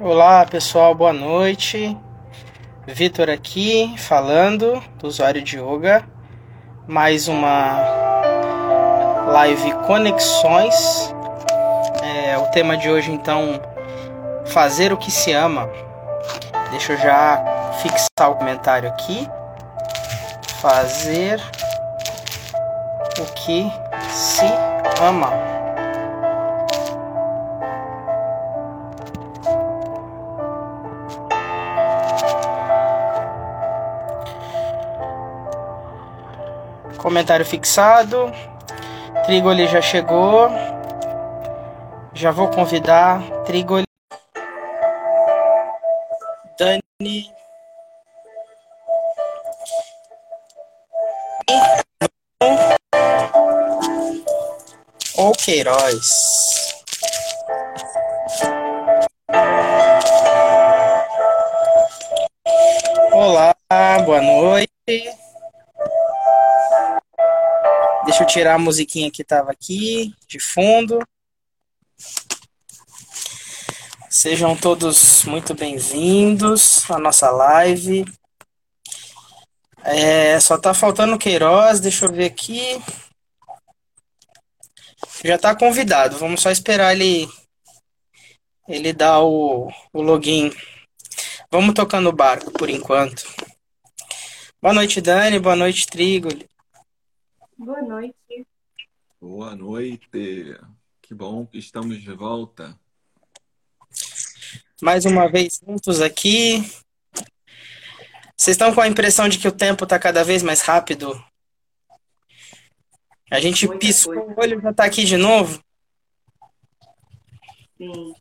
Olá pessoal, boa noite. Vitor aqui falando do usuário de yoga. Mais uma live Conexões. É, o tema de hoje então fazer o que se ama. Deixa eu já fixar o comentário aqui. Fazer o que se ama. Comentário fixado. Trigoli já chegou. Já vou convidar Trigoli. Dani. Ou Queiroz. Tirar a musiquinha que estava aqui de fundo. Sejam todos muito bem-vindos à nossa live. É, só tá faltando o Queiroz, deixa eu ver aqui. Já tá convidado, vamos só esperar ele ele dar o, o login. Vamos tocando o barco por enquanto. Boa noite, Dani. Boa noite, Trigo. Boa noite. Boa noite. Que bom que estamos de volta. Mais uma vez juntos aqui. Vocês estão com a impressão de que o tempo está cada vez mais rápido? A gente Muita piscou coisa. o olho e já está aqui de novo? Sim.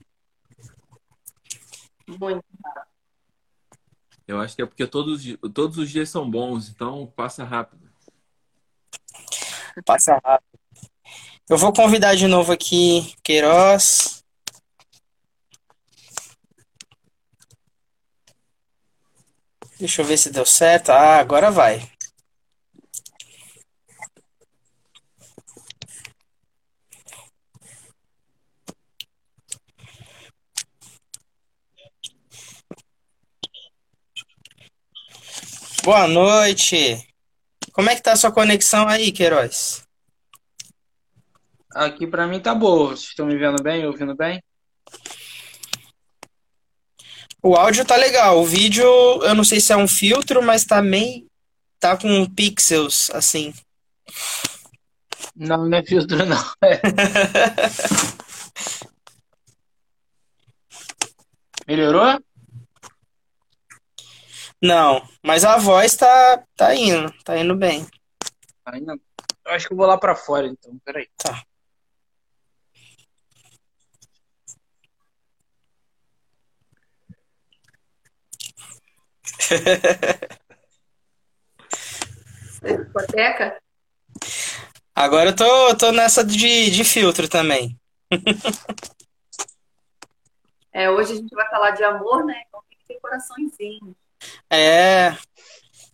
Muito Eu acho que é porque todos, todos os dias são bons, então passa rápido. Passa rápido. Eu vou convidar de novo aqui Queiroz. Deixa eu ver se deu certo. Ah, agora vai. Boa noite. Como é que tá a sua conexão aí, Queiroz? Aqui para mim tá boa. Vocês estão me vendo bem, ouvindo bem? O áudio tá legal. O vídeo, eu não sei se é um filtro, mas também tá com pixels, assim. Não, não é filtro, não. É. Melhorou? Não, mas a voz tá, tá indo, tá indo bem. Tá indo? Eu acho que eu vou lá pra fora, então. Peraí. Tá. Discoteca? Agora eu tô, tô nessa de, de filtro também. É, hoje a gente vai falar de amor, né? Então tem que ter coraçõezinho. É.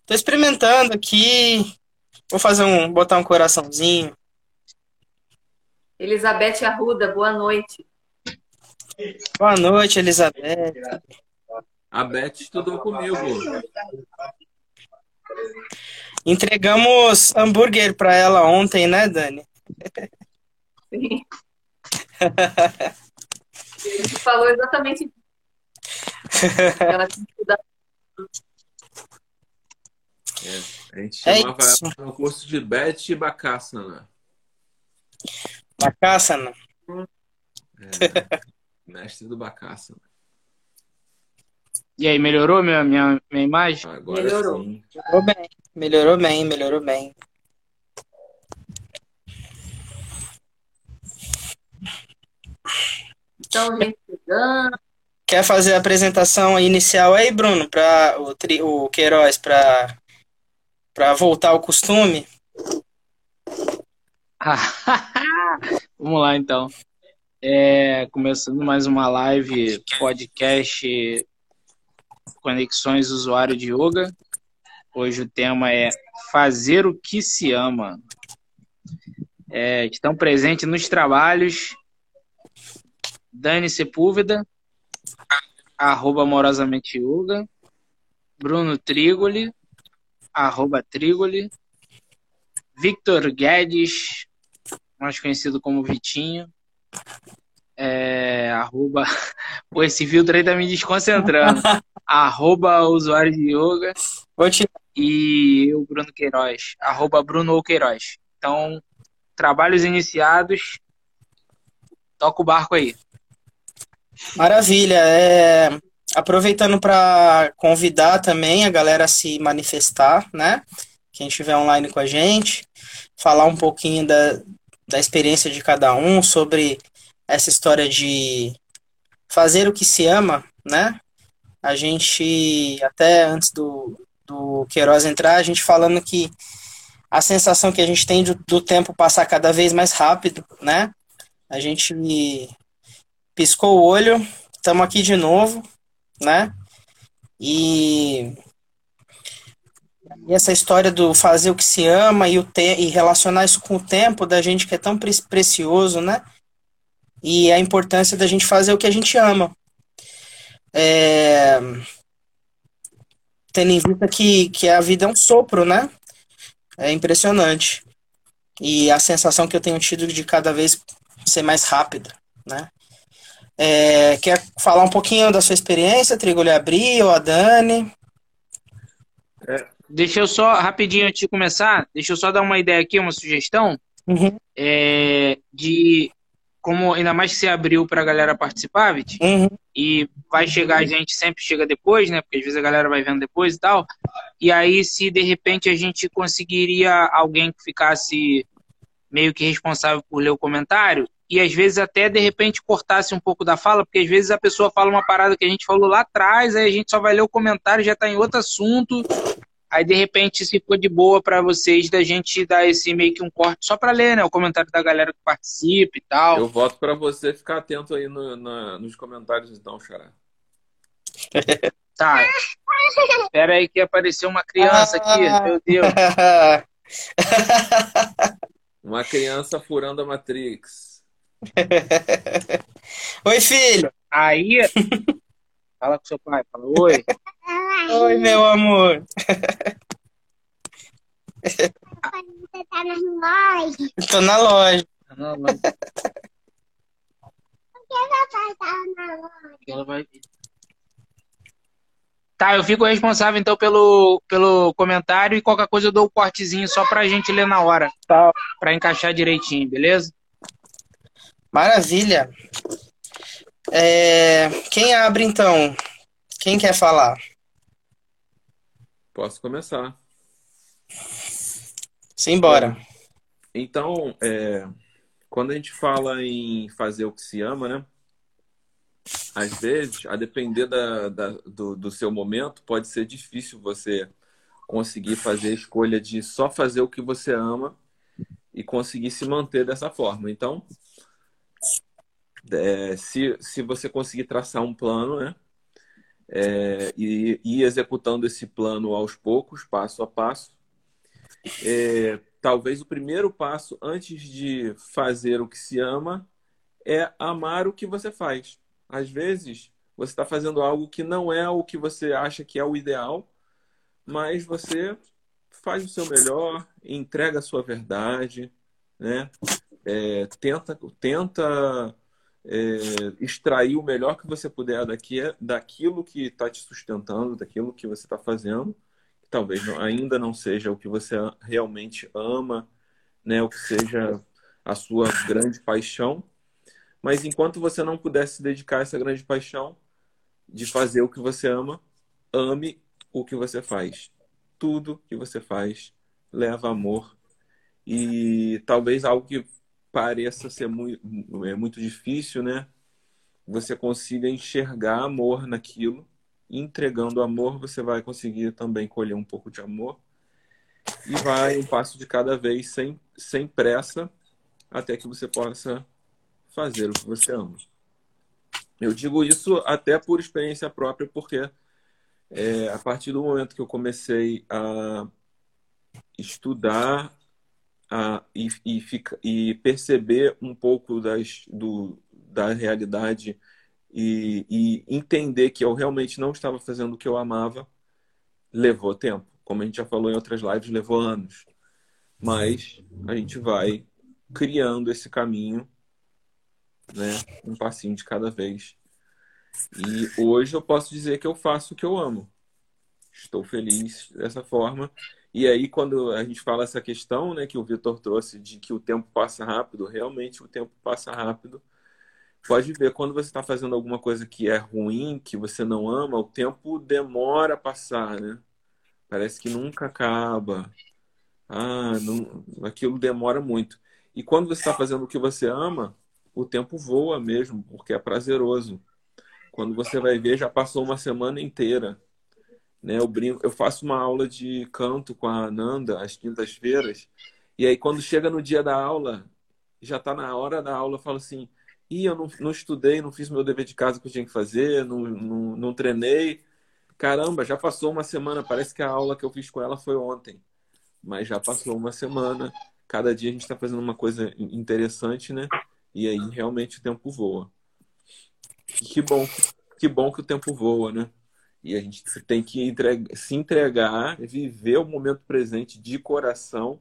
Tô experimentando aqui. Vou fazer um. botar um coraçãozinho. Elizabeth Arruda, boa noite. Boa noite, Elizabeth. A Beth estudou comigo. Entregamos hambúrguer para ela ontem, né, Dani? Sim. Ele falou exatamente isso. Ela tinha que estudar é, a gente chamava é ela no curso de Beth e Bacassana. Bacassana? É, mestre do Bacassana. E aí, melhorou minha, minha, minha imagem? Agora melhorou. sim. Melhorou bem, melhorou bem, melhorou bem. Então, gente, chegando. Quer fazer a apresentação inicial aí, Bruno, para o, o Queiroz, para voltar ao costume? Vamos lá, então. É, começando mais uma live, podcast Conexões Usuário de Yoga. Hoje o tema é Fazer o que se ama. É, estão presentes nos trabalhos Dani Sepúlveda, arroba amorosamente yoga. Bruno Trigoli, arroba Trigoli. Victor Guedes, mais conhecido como Vitinho. É, arroba. Pô, esse filtro aí tá me desconcentrando. arroba usuário de yoga. E eu, Bruno Queiroz. Arroba Bruno Queiroz. Então, trabalhos iniciados. Toca o barco aí. Maravilha. É, aproveitando para convidar também a galera a se manifestar, né? Quem estiver online com a gente, falar um pouquinho da, da experiência de cada um sobre essa história de fazer o que se ama, né? A gente, até antes do, do Queiroz entrar, a gente falando que a sensação que a gente tem do, do tempo passar cada vez mais rápido, né? A gente piscou o olho, estamos aqui de novo, né? E, e, essa história do fazer o que se ama e, o te, e relacionar isso com o tempo da gente que é tão pre precioso, né? E a importância da gente fazer o que a gente ama. É, tendo em vista que, que a vida é um sopro, né? É impressionante. E a sensação que eu tenho tido de cada vez ser mais rápida, né? É, quer falar um pouquinho da sua experiência, Trigolho Abri ou a Dani? É. Deixa eu só, rapidinho antes de começar, deixa eu só dar uma ideia aqui, uma sugestão. Uhum. É, de como ainda mais que você abriu para a galera participar, Vit, uhum. e vai chegar a gente, sempre chega depois, né? Porque às vezes a galera vai vendo depois e tal. E aí, se de repente a gente conseguiria alguém que ficasse meio que responsável por ler o comentário, e às vezes até de repente cortasse um pouco da fala, porque às vezes a pessoa fala uma parada que a gente falou lá atrás, aí a gente só vai ler o comentário, já está em outro assunto. Aí de repente se for de boa para vocês da gente dar esse meio que um corte só para ler, né, o comentário da galera que participa e tal. Eu voto para você ficar atento aí no, no, nos comentários então, Xará. tá. Espera aí que apareceu uma criança aqui, meu Deus. Uma criança furando a Matrix. oi, filho. Aí, fala com seu pai, fala oi. Oi, meu amor. Você tá na loja? Tô na loja. Tá na loja. Por que papai tá na loja? Ela vai Tá, eu fico responsável então pelo, pelo comentário e qualquer coisa eu dou o um cortezinho só pra gente ler na hora. Tá. Pra encaixar direitinho, beleza? Maravilha. É, quem abre então? Quem quer falar? Posso começar. Simbora. Então, é, quando a gente fala em fazer o que se ama, né? Às vezes, a depender da, da do, do seu momento, pode ser difícil você conseguir fazer a escolha de só fazer o que você ama e conseguir se manter dessa forma. Então, é, se, se você conseguir traçar um plano, né? É, e ir executando esse plano aos poucos, passo a passo. É, talvez o primeiro passo antes de fazer o que se ama é amar o que você faz. Às vezes você está fazendo algo que não é o que você acha que é o ideal, mas você faz o seu melhor, entrega a sua verdade, né? É, tenta, tenta é, extrair o melhor que você puder daqui, daquilo que está te sustentando, daquilo que você está fazendo, que talvez não, ainda não seja o que você realmente ama, né, o que seja a sua grande paixão, mas enquanto você não puder se dedicar a essa grande paixão de fazer o que você ama, ame o que você faz. Tudo que você faz leva amor e talvez algo que pareça ser muito, é muito difícil, né? Você consiga enxergar amor naquilo. entregando amor, você vai conseguir também colher um pouco de amor. E vai um passo de cada vez, sem, sem pressa, até que você possa fazer o que você ama. Eu digo isso até por experiência própria, porque é, a partir do momento que eu comecei a estudar e, e, fica, e perceber um pouco das, do, da realidade e, e entender que eu realmente não estava fazendo o que eu amava levou tempo. Como a gente já falou em outras lives, levou anos. Mas a gente vai criando esse caminho, né? Um passinho de cada vez. E hoje eu posso dizer que eu faço o que eu amo. Estou feliz dessa forma. E aí, quando a gente fala essa questão, né, que o Vitor trouxe de que o tempo passa rápido, realmente o tempo passa rápido. Pode ver, quando você está fazendo alguma coisa que é ruim, que você não ama, o tempo demora a passar, né? Parece que nunca acaba. Ah, não, aquilo demora muito. E quando você está fazendo o que você ama, o tempo voa mesmo, porque é prazeroso. Quando você vai ver, já passou uma semana inteira. Né? Eu, brinco, eu faço uma aula de canto com a Ananda às quintas-feiras. E aí, quando chega no dia da aula, já está na hora da aula, eu falo assim: Ih, eu não, não estudei, não fiz meu dever de casa que eu tinha que fazer, não, não, não treinei. Caramba, já passou uma semana. Parece que a aula que eu fiz com ela foi ontem. Mas já passou uma semana. Cada dia a gente está fazendo uma coisa interessante, né? E aí realmente o tempo voa. E que bom, que bom que o tempo voa, né? E a gente tem que entregar, se entregar, viver o momento presente de coração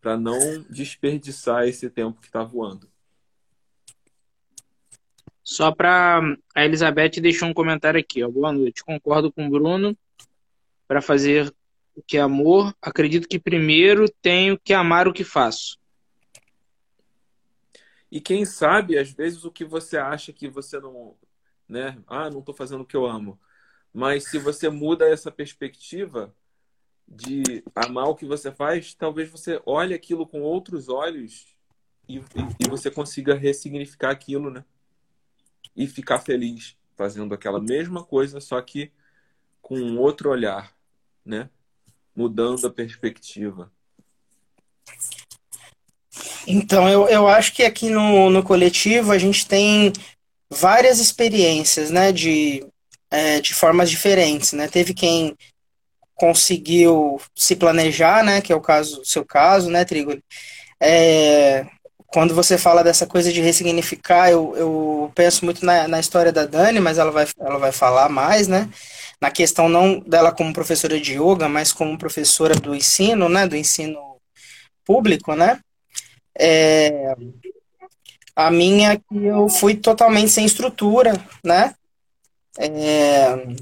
para não desperdiçar esse tempo que está voando. Só para a Elizabeth deixou um comentário aqui, ó. Boa noite. Concordo com o Bruno. Para fazer o que é amor, acredito que primeiro tenho que amar o que faço. E quem sabe, às vezes, o que você acha que você não. Né? Ah, não estou fazendo o que eu amo. Mas se você muda essa perspectiva de amar o que você faz, talvez você olhe aquilo com outros olhos e, e, e você consiga ressignificar aquilo, né? e ficar feliz fazendo aquela mesma coisa, só que com um outro olhar, né? Mudando a perspectiva. Então, eu, eu acho que aqui no, no coletivo a gente tem várias experiências, né? De, é, de formas diferentes, né? Teve quem conseguiu se planejar, né? Que é o caso, seu caso, né, Trigo? É, quando você fala dessa coisa de ressignificar, eu, eu penso muito na, na história da Dani, mas ela vai, ela vai falar mais, né? Na questão não dela como professora de yoga, mas como professora do ensino, né? Do ensino público, né? É, a minha que eu fui totalmente sem estrutura, né? É,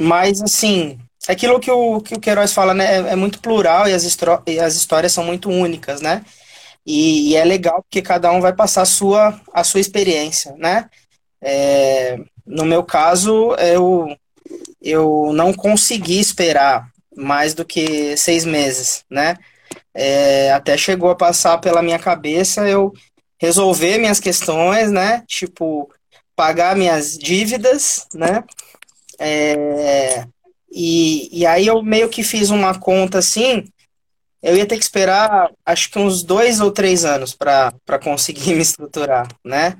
mas assim, aquilo que o, que o Queiroz fala, né? É, é muito plural e as, e as histórias são muito únicas, né? E, e, é legal porque cada um vai passar a sua, a sua experiência, né? É, no meu caso, eu, eu não consegui esperar mais do que seis meses, né? É, até chegou a passar pela minha cabeça eu resolver minhas questões, né? Tipo, pagar minhas dívidas, né? É, e, e aí eu meio que fiz uma conta assim, eu ia ter que esperar, acho que uns dois ou três anos para conseguir me estruturar, né?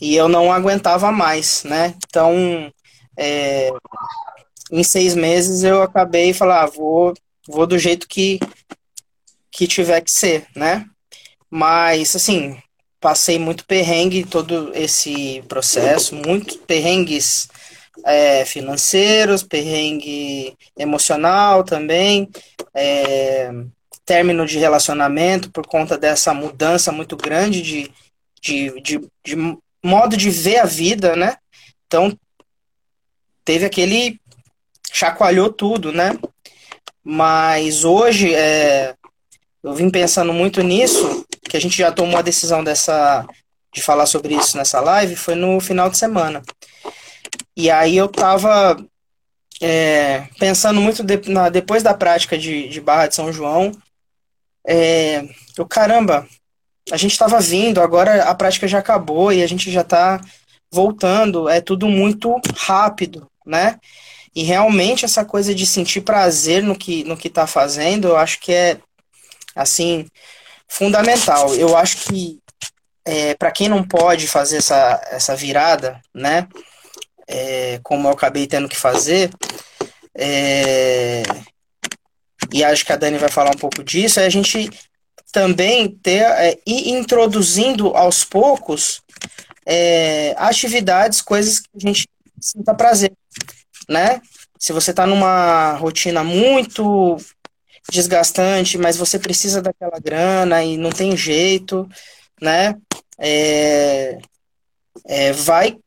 E eu não aguentava mais, né? Então, é, em seis meses eu acabei falar, ah, vou, vou do jeito que, que tiver que ser, né? Mas, assim, passei muito perrengue todo esse processo, muitos perrengues é, financeiros, perrengue emocional também, é, término de relacionamento por conta dessa mudança muito grande de, de, de, de modo de ver a vida, né? Então, teve aquele. chacoalhou tudo, né? Mas hoje, é, eu vim pensando muito nisso, que a gente já tomou a decisão dessa de falar sobre isso nessa live, foi no final de semana. E aí eu tava é, pensando muito de, na, depois da prática de, de Barra de São João, é, eu, caramba, a gente estava vindo, agora a prática já acabou e a gente já está voltando, é tudo muito rápido, né? E realmente essa coisa de sentir prazer no que no que está fazendo, eu acho que é assim fundamental. Eu acho que é, para quem não pode fazer essa, essa virada, né? É, como eu acabei tendo que fazer, é, e acho que a Dani vai falar um pouco disso, é a gente também ter, é, ir introduzindo aos poucos é, atividades, coisas que a gente sinta prazer, né? Se você está numa rotina muito desgastante, mas você precisa daquela grana e não tem jeito, né? É, é, vai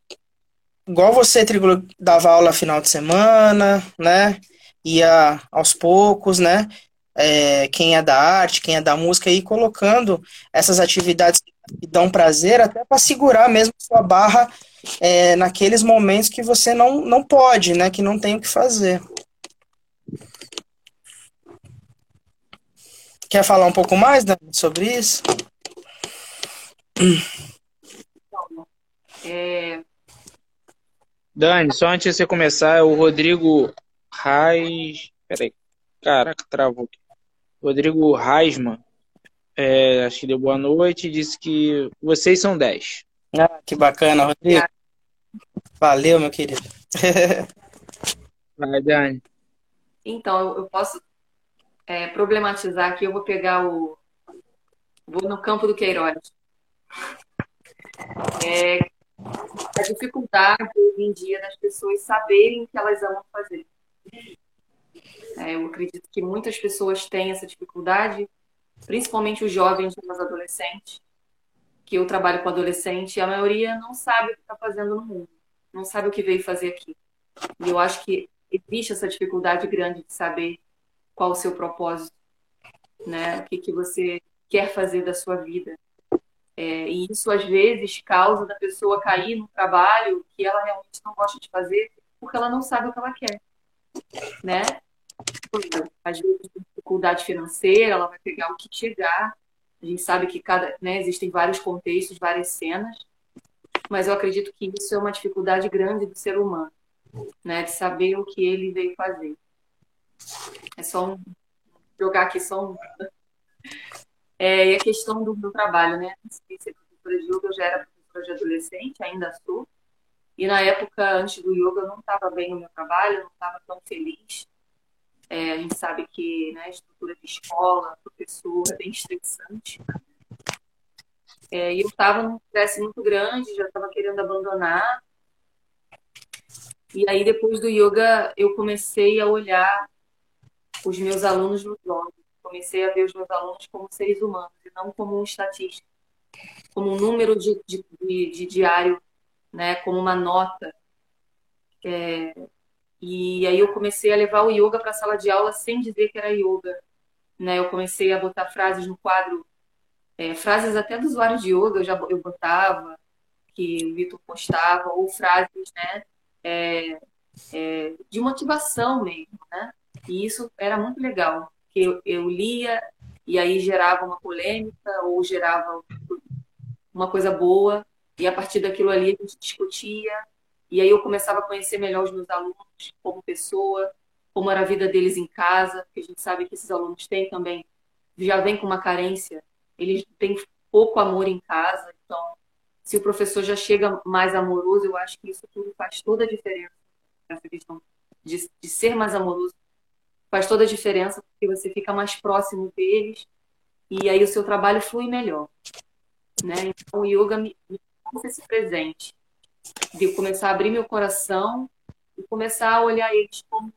igual você, Trigo, dava aula final de semana, né? Ia aos poucos, né? É, quem é da arte, quem é da música, e colocando essas atividades que dão prazer até para segurar mesmo sua barra é, naqueles momentos que você não, não pode, né? Que não tem o que fazer. Quer falar um pouco mais, Dani, sobre isso? É, Dani, só antes de você começar, o Rodrigo Reis. Peraí. Caraca, travou aqui. Rodrigo Reisman, é, acho que deu boa noite, disse que vocês são 10. Ah, que bacana, Rodrigo. Valeu, meu querido. Vai, Dani. Então, eu posso é, problematizar aqui, eu vou pegar o. Vou no campo do Queiroz. É, a dificuldade hoje em dia das pessoas saberem o que elas amam fazer. É, eu acredito que muitas pessoas têm essa dificuldade, principalmente os jovens e os adolescentes, que eu trabalho com adolescente, a maioria não sabe o que está fazendo no mundo, não sabe o que veio fazer aqui. E eu acho que existe essa dificuldade grande de saber qual o seu propósito, né? O que, que você quer fazer da sua vida. É, e isso, às vezes, causa da pessoa cair no trabalho que ela realmente não gosta de fazer porque ela não sabe o que ela quer, né? Às vezes, dificuldade financeira, ela vai pegar o que chegar. A gente sabe que cada, né, existem vários contextos, várias cenas, mas eu acredito que isso é uma dificuldade grande do ser humano, né? De saber o que ele veio fazer. É só um, jogar aqui só um, é, e a questão do meu trabalho, né? Antes de ser professora de yoga, eu já era professora de adolescente, ainda sou. E na época, antes do yoga, eu não estava bem no meu trabalho, não estava tão feliz. É, a gente sabe que né, a estrutura de escola, professor, é bem estressante. É, e eu estava num estresse muito grande, já estava querendo abandonar. E aí, depois do yoga, eu comecei a olhar os meus alunos nos olhos comecei a ver os meus alunos como seres humanos e não como um estatístico, como um número de, de, de, de diário, né, como uma nota. É, e aí eu comecei a levar o yoga para a sala de aula sem dizer que era yoga. Né? Eu comecei a botar frases no quadro, é, frases até do usuário de yoga eu já eu botava, que o Vitor postava, ou frases né, é, é, de motivação mesmo. Né? E isso era muito legal que eu, eu lia e aí gerava uma polêmica ou gerava uma coisa boa e a partir daquilo ali a gente discutia e aí eu começava a conhecer melhor os meus alunos como pessoa, como era a vida deles em casa, porque a gente sabe que esses alunos têm também, já vem com uma carência, eles têm pouco amor em casa, então se o professor já chega mais amoroso, eu acho que isso tudo faz toda a diferença, essa questão de, de ser mais amoroso faz toda a diferença, porque você fica mais próximo deles e aí o seu trabalho flui melhor. Né? Então, o yoga me, trouxe esse presente de começar a abrir meu coração e começar a olhar eles como,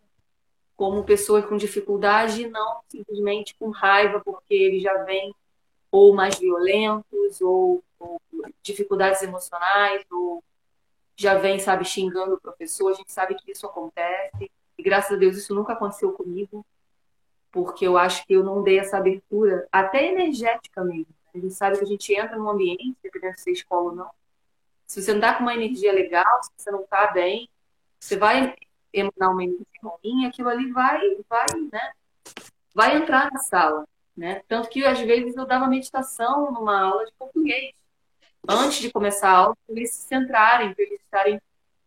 como pessoas com dificuldade e não simplesmente com raiva, porque eles já vêm ou mais violentos, ou, ou dificuldades emocionais, ou já vem, sabe, xingando o professor. A gente sabe que isso acontece. E graças a Deus isso nunca aconteceu comigo, porque eu acho que eu não dei essa abertura, até energética mesmo. A gente sabe que a gente entra num ambiente, dependendo se você escola ou não. Se você não tá com uma energia legal, se você não tá bem, você vai emanar uma energia ruim, aquilo ali vai, vai, né? Vai entrar na sala, né? Tanto que às vezes eu dava meditação numa aula de português. Antes de começar a aula, para eles se centrarem, para eles estarem.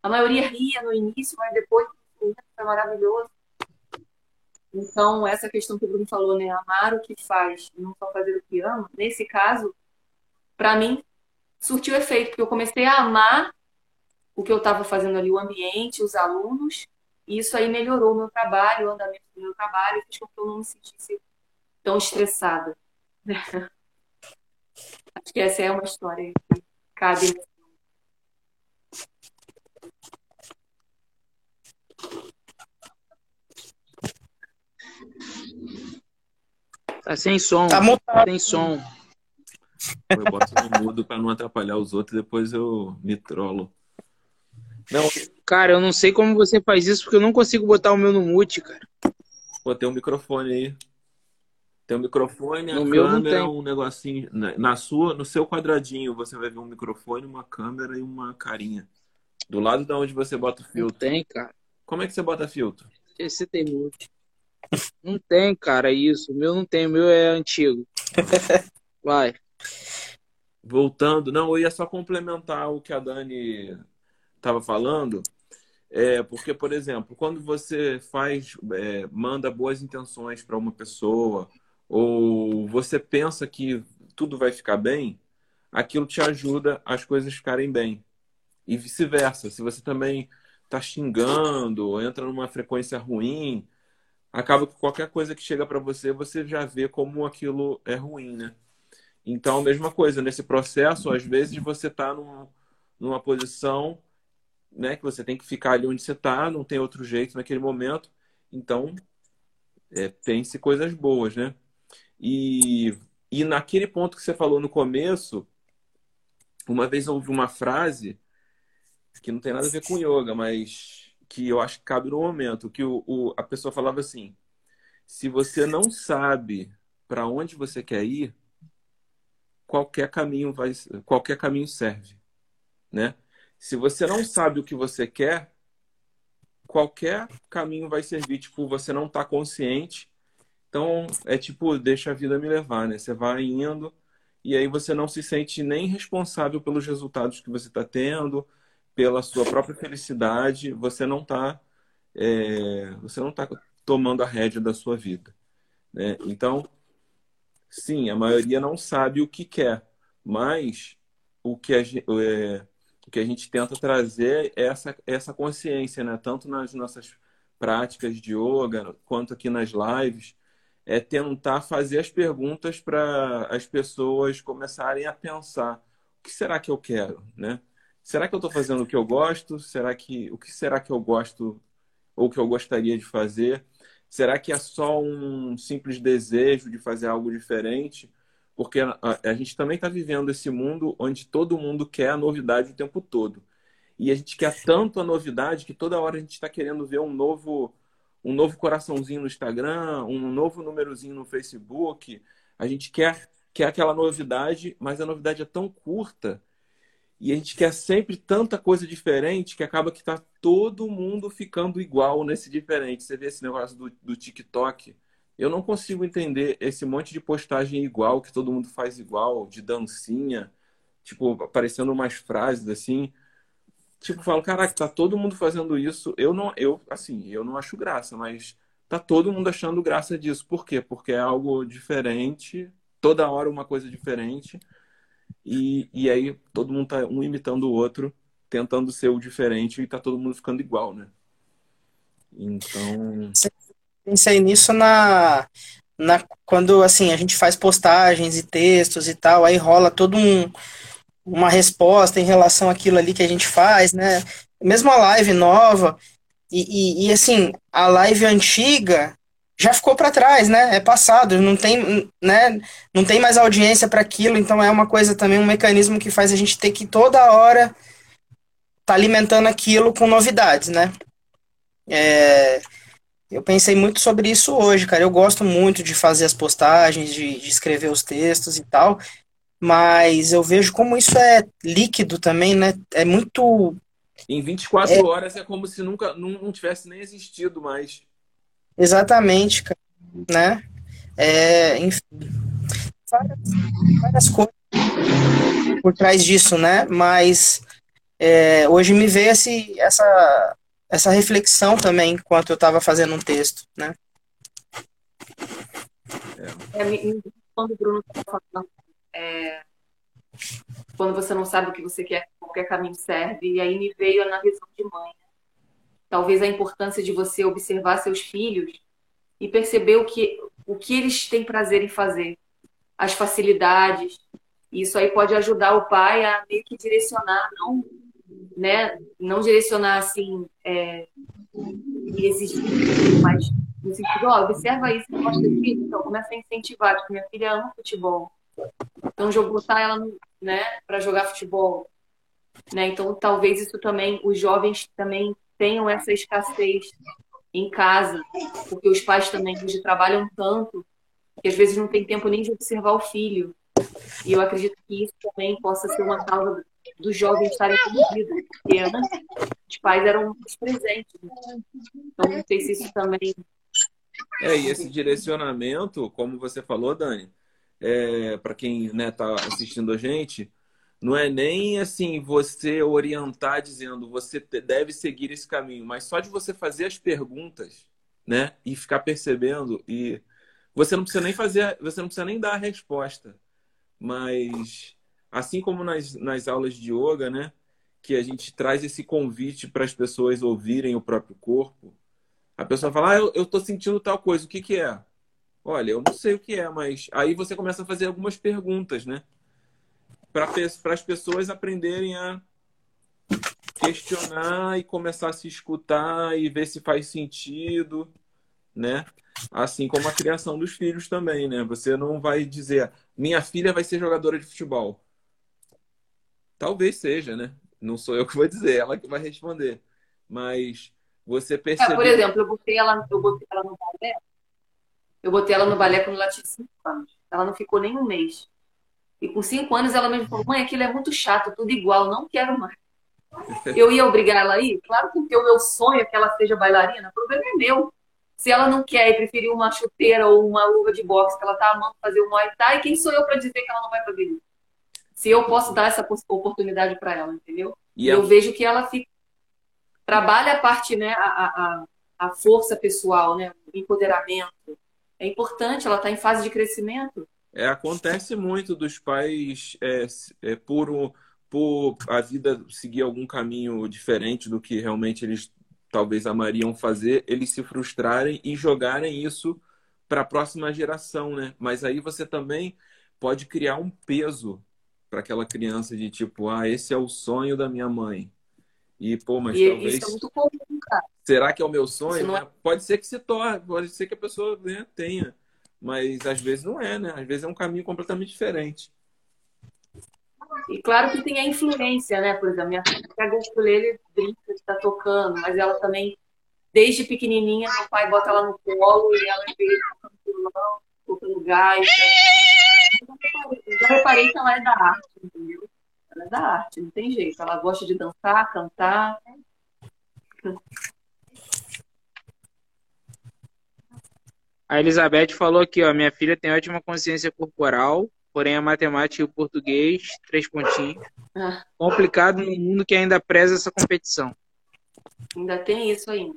A maioria ria no início, mas depois é maravilhoso. Então, essa questão que o Bruno falou, né? Amar o que faz, não só fazer o que ama. Nesse caso, para mim, surtiu efeito, porque eu comecei a amar o que eu estava fazendo ali, o ambiente, os alunos, e isso aí melhorou o meu trabalho, o andamento do meu trabalho, fez com que eu não me sentisse tão estressada. Acho que essa é uma história que cabe Tá sem som. Tá mutado. Tem som. Eu boto no mudo pra não atrapalhar os outros e depois eu me trolo. Não, Cara, eu não sei como você faz isso, porque eu não consigo botar o meu no mute, cara. pô, tem um microfone aí. Tem um microfone, a No meu não câmera, tem. um negocinho. Na, na sua, no seu quadradinho, você vai ver um microfone, uma câmera e uma carinha. Do lado da onde você bota o Não filtro. tem, cara. Como é que você bota filtro? Esse tem mute. Não tem, cara, isso. O meu não tem, o meu é antigo. Vai. Voltando, não, eu ia só complementar o que a Dani estava falando, é porque, por exemplo, quando você faz, é, manda boas intenções para uma pessoa, ou você pensa que tudo vai ficar bem, aquilo te ajuda as coisas ficarem bem. E vice-versa. Se você também está xingando, entra numa frequência ruim, acaba que qualquer coisa que chega para você, você já vê como aquilo é ruim, né? Então, a mesma coisa, nesse processo, às vezes você está num, numa posição né, que você tem que ficar ali onde você está, não tem outro jeito naquele momento. Então, é, pense coisas boas, né? E, e naquele ponto que você falou no começo, uma vez eu ouvi uma frase que não tem nada a ver com yoga, mas que eu acho que cabe no momento, que o, o- a pessoa falava assim: se você não sabe para onde você quer ir, qualquer caminho vai, qualquer caminho serve, né? Se você não sabe o que você quer, qualquer caminho vai servir. Tipo, você não está consciente, então é tipo, deixa a vida me levar, né? Você vai indo e aí você não se sente nem responsável pelos resultados que você está tendo, pela sua própria felicidade. Você não está, você não tá tomando a rédea da sua vida, né? Então Sim, a maioria não sabe o que quer, mas o que a, gen- é, o que a gente tenta trazer é essa, essa consciência, né? Tanto nas nossas práticas de yoga, quanto aqui nas lives, é tentar fazer as perguntas para as pessoas começarem a pensar: o que será que eu quero, né? Será que eu estou fazendo o que eu gosto? Será que o que será que eu gosto ou que eu gostaria de fazer? Será que é só um simples desejo de fazer algo diferente? Porque a, a gente também está vivendo esse mundo onde todo mundo quer a novidade o tempo todo. E a gente quer tanto a novidade que toda hora a gente está querendo ver um novo, um novo coraçãozinho no Instagram, um novo númerozinho no Facebook. A gente quer, quer aquela novidade, mas a novidade é tão curta e a gente quer sempre tanta coisa diferente que acaba que tá todo mundo ficando igual nesse diferente. Você vê esse negócio do, do TikTok. Eu não consigo entender esse monte de postagem igual, que todo mundo faz igual, de dancinha, tipo, aparecendo umas frases assim. Tipo, falo, caraca, tá todo mundo fazendo isso. Eu não, eu, assim, eu não acho graça, mas tá todo mundo achando graça disso. Por quê? Porque é algo diferente, toda hora uma coisa diferente. E, e aí todo mundo tá um imitando o outro, tentando ser o diferente e tá todo mundo ficando igual, né? Então, Pensei nisso na, na quando assim a gente faz postagens e textos e tal, aí rola todo um uma resposta em relação àquilo ali que a gente faz, né? Mesmo a live nova e, e, e, assim a live antiga já ficou para trás, né? É passado, não tem, né? Não tem mais audiência para aquilo, então é uma coisa também um mecanismo que faz a gente ter que toda hora tá alimentando aquilo com novidades, né? É, eu pensei muito sobre isso hoje, cara. Eu gosto muito de fazer as postagens, de, de escrever os textos e tal, mas eu vejo como isso é líquido também, né? É muito. em 24 É. horas é como se nunca não, não tivesse nem existido mais. Exatamente, cara, né? É, enfim, várias, várias coisas por trás disso, né? Mas é, hoje me veio esse, essa, essa reflexão também enquanto eu estava fazendo um texto, né? É, quando o Bruno estava falando, é, quando você não sabe o que você quer, qualquer caminho serve, e aí me veio na visão de mãe. Talvez a importância de você observar seus filhos e perceber o que, o que eles têm prazer em fazer, as facilidades. Isso aí pode ajudar o pai a meio que direcionar, não, né, não direcionar assim, é, exigir, mas No sentido, ó, observa isso, você gosta disso, então começa a incentivar, porque minha filha ama futebol. Então, botar ela, né, para jogar futebol, né? Então, talvez isso também, os jovens também tenham essa escassez em casa, porque os pais também hoje trabalham tanto que às vezes não tem tempo nem de observar o filho. E eu acredito que isso também possa ser uma causa dos jovens estarem perdidos, porque antes os pais eram os presentes. Né? Então, não sei se isso também. É, e esse direcionamento, como você falou, Dani, é, para quem está né, tá assistindo a gente, não é nem assim você orientar dizendo você deve seguir esse caminho, mas só de você fazer as perguntas, né, e ficar percebendo e você não precisa nem fazer, você não precisa nem dar a resposta, mas assim como nas, nas aulas de yoga, né, que a gente traz esse convite para as pessoas ouvirem o próprio corpo, a pessoa fala, ah, eu, estou sentindo tal coisa, o que que é? Olha, eu não sei o que é, mas aí você começa a fazer algumas perguntas, né? Para as pessoas aprenderem a questionar e começar a se escutar e ver se faz sentido, né? Assim como a criação dos filhos também, né? Você não vai dizer, minha filha vai ser jogadora de futebol. Talvez seja, né? Não sou eu que vou dizer, ela que vai responder. Mas você percebe. É, por exemplo, eu botei ela, eu botei ela no balé eu botei ela no balé quando ela tinha cinco anos. Ela não ficou nem um mês. E com cinco anos ela mesmo falou: mãe, aquilo é muito chato, tudo igual, não quero mais. Eu ia obrigar ela a ir? Claro que o meu sonho é que ela seja bailarina, o problema é meu. Se ela não quer e preferiu uma chuteira ou uma luva de boxe, que ela tá amando fazer o Muay Thai, quem sou eu para dizer que ela não vai fazer isso? Se eu posso dar essa oportunidade para ela, entendeu? E eu vejo que ela fica trabalha a parte, né, a, a, a força pessoal, né, o empoderamento, é importante, ela está em fase de crescimento. É, acontece muito dos pais é, é, por, por a vida seguir algum caminho diferente do que realmente eles talvez amariam fazer, eles se frustrarem e jogarem isso para a próxima geração, né? Mas aí você também pode criar um peso para aquela criança de tipo, ah, esse é o sonho da minha mãe. E, pô, mas e talvez. Isso é muito comum, cara. Será que é o meu sonho? É... Pode ser que se torne, pode ser que a pessoa né, tenha. Mas às vezes não é, né? Às vezes é um caminho completamente diferente. E claro que tem a influência, né? Por exemplo, minha filha pega o ukulele, brinca, está tocando, mas ela também, desde pequenininha, meu pai bota ela no colo e ela vê tocando violão, tocando gaita. Já reparei que ela é da arte, entendeu? Ela é da arte, não tem jeito. Ela gosta de dançar, cantar. A Elizabeth falou aqui, ó, minha filha tem ótima consciência corporal, porém a matemática e o português, três pontinhos. Ah. Complicado no mundo que ainda preza essa competição. Ainda tem isso ainda.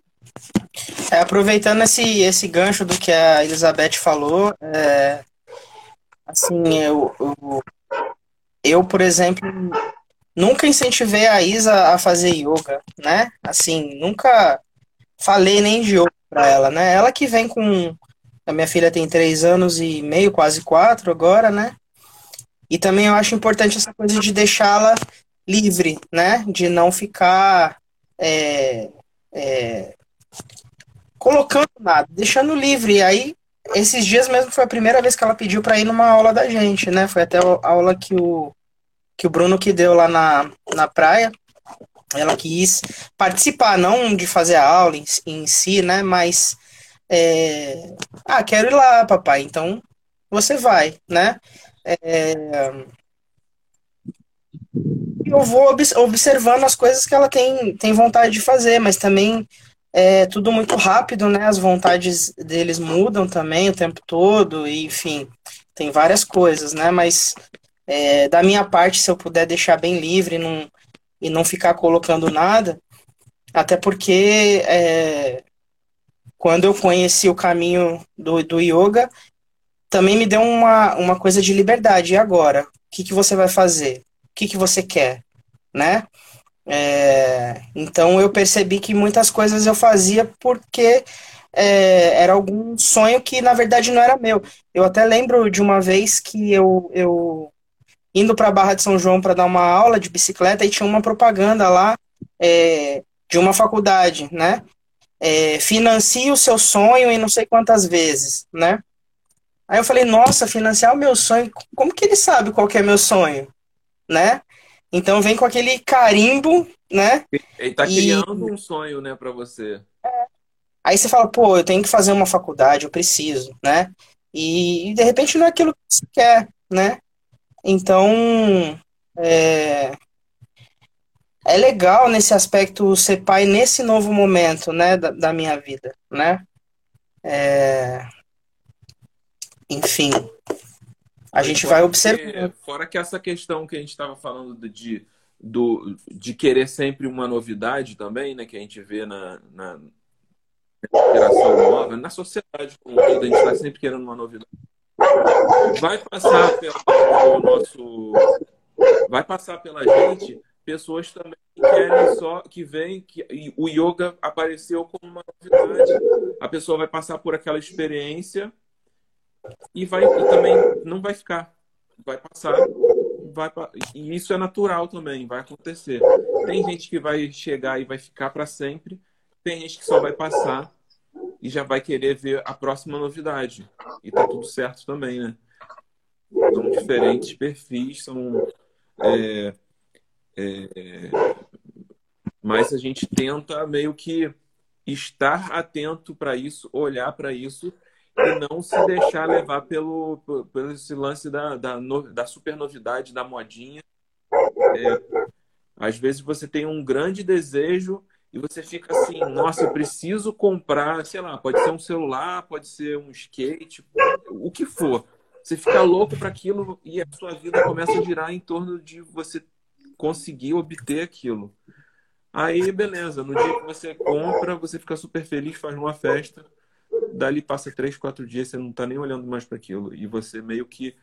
É, aproveitando esse, esse gancho do que a Elizabeth falou, é, assim, eu, eu, eu, por exemplo, nunca incentivei a Isa a fazer yoga, né? Assim, nunca falei nem de yoga pra ela, né? Ela que vem com. A minha filha tem três anos e meio, quase quatro agora, né? E também eu acho importante essa coisa de deixá-la livre, né? De não ficar é, é, colocando nada, deixando livre. E aí, esses dias mesmo foi a primeira vez que ela pediu para ir numa aula da gente, né? Foi até a aula que o, que o Bruno que deu lá na, na praia. Ela quis participar, não de fazer a aula em, em si, né? Mas, é... ah, quero ir lá, papai. Então, você vai, né? É... Eu vou observando as coisas que ela tem, tem vontade de fazer, mas também é tudo muito rápido, né? As vontades deles mudam também o tempo todo, e, enfim, tem várias coisas, né? Mas é, da minha parte, se eu puder deixar bem livre não, e não ficar colocando nada, até porque é, quando eu conheci o caminho do, do yoga, também me deu uma, uma coisa de liberdade. E agora? O que, que você vai fazer? O que, que você quer? Né? É, então eu percebi que muitas coisas eu fazia porque é, era algum sonho que na verdade não era meu. Eu até lembro de uma vez que eu, eu indo para a Barra de São João para dar uma aula de bicicleta e tinha uma propaganda lá é, de uma faculdade, né? É, financie o seu sonho em não sei quantas vezes, né? Aí eu falei, nossa, financiar o meu sonho, como que ele sabe qual que é meu sonho, né? Então vem com aquele carimbo, né? Ele tá e... criando um sonho, né, para você. Aí você fala, pô, eu tenho que fazer uma faculdade, eu preciso, né? E de repente não é aquilo que você quer, né? Então, é, é legal nesse aspecto ser pai nesse novo momento, né, da, da minha vida, né? É... Enfim, a gente vai observar. Fora que essa questão que a gente estava falando de, do, de querer sempre uma novidade também, né, que a gente vê na, na geração nova, na sociedade como toda, a gente está sempre querendo uma novidade. Vai passar pelo nosso. Vai passar pela gente pessoas também que querem só que vem que o yoga apareceu como uma novidade. A pessoa vai passar por aquela experiência e vai e também não vai ficar, vai passar, vai e isso é natural também, vai acontecer. Tem gente que vai chegar e vai ficar para sempre, tem gente que só vai passar e já vai querer ver a próxima novidade. E tá tudo certo também, né? São diferentes perfis, são é, é, mas a gente tenta meio que estar atento para isso, olhar para isso e não se deixar levar pelo, pelo esse lance da, da, da super novidade, da modinha. É, às vezes você tem um grande desejo e você fica assim, nossa, eu preciso comprar, sei lá, pode ser um celular, pode ser um skate, o que for. Você fica louco para aquilo e a sua vida começa a girar em torno de você conseguir obter aquilo. Aí, beleza, no dia que você compra, você fica super feliz, faz uma festa, dali passa três, quatro dias, você não está nem olhando mais para aquilo. E você meio que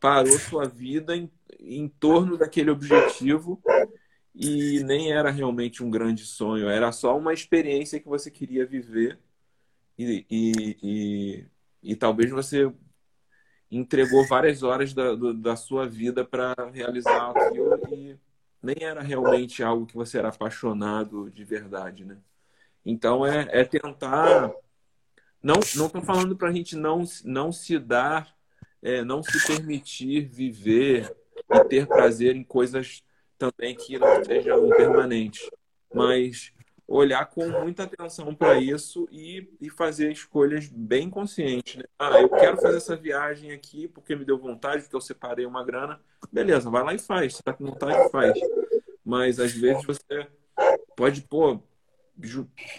parou sua vida em, em torno daquele objetivo e nem era realmente um grande sonho, era só uma experiência que você queria viver e, e, e, e talvez você entregou várias horas da, da sua vida para realizar aquilo e nem era realmente algo que você era apaixonado de verdade, né? Então é, é tentar. Não estou falando para a gente não, não se dar, é, não se permitir viver e ter prazer em coisas também que não sejam permanentes, mas olhar com muita atenção para isso e, e fazer escolhas bem conscientes. Né? Ah, eu quero fazer essa viagem aqui porque me deu vontade, porque eu separei uma grana. Beleza, vai lá e faz. Se tá com vontade, faz. Mas às vezes você pode, pô,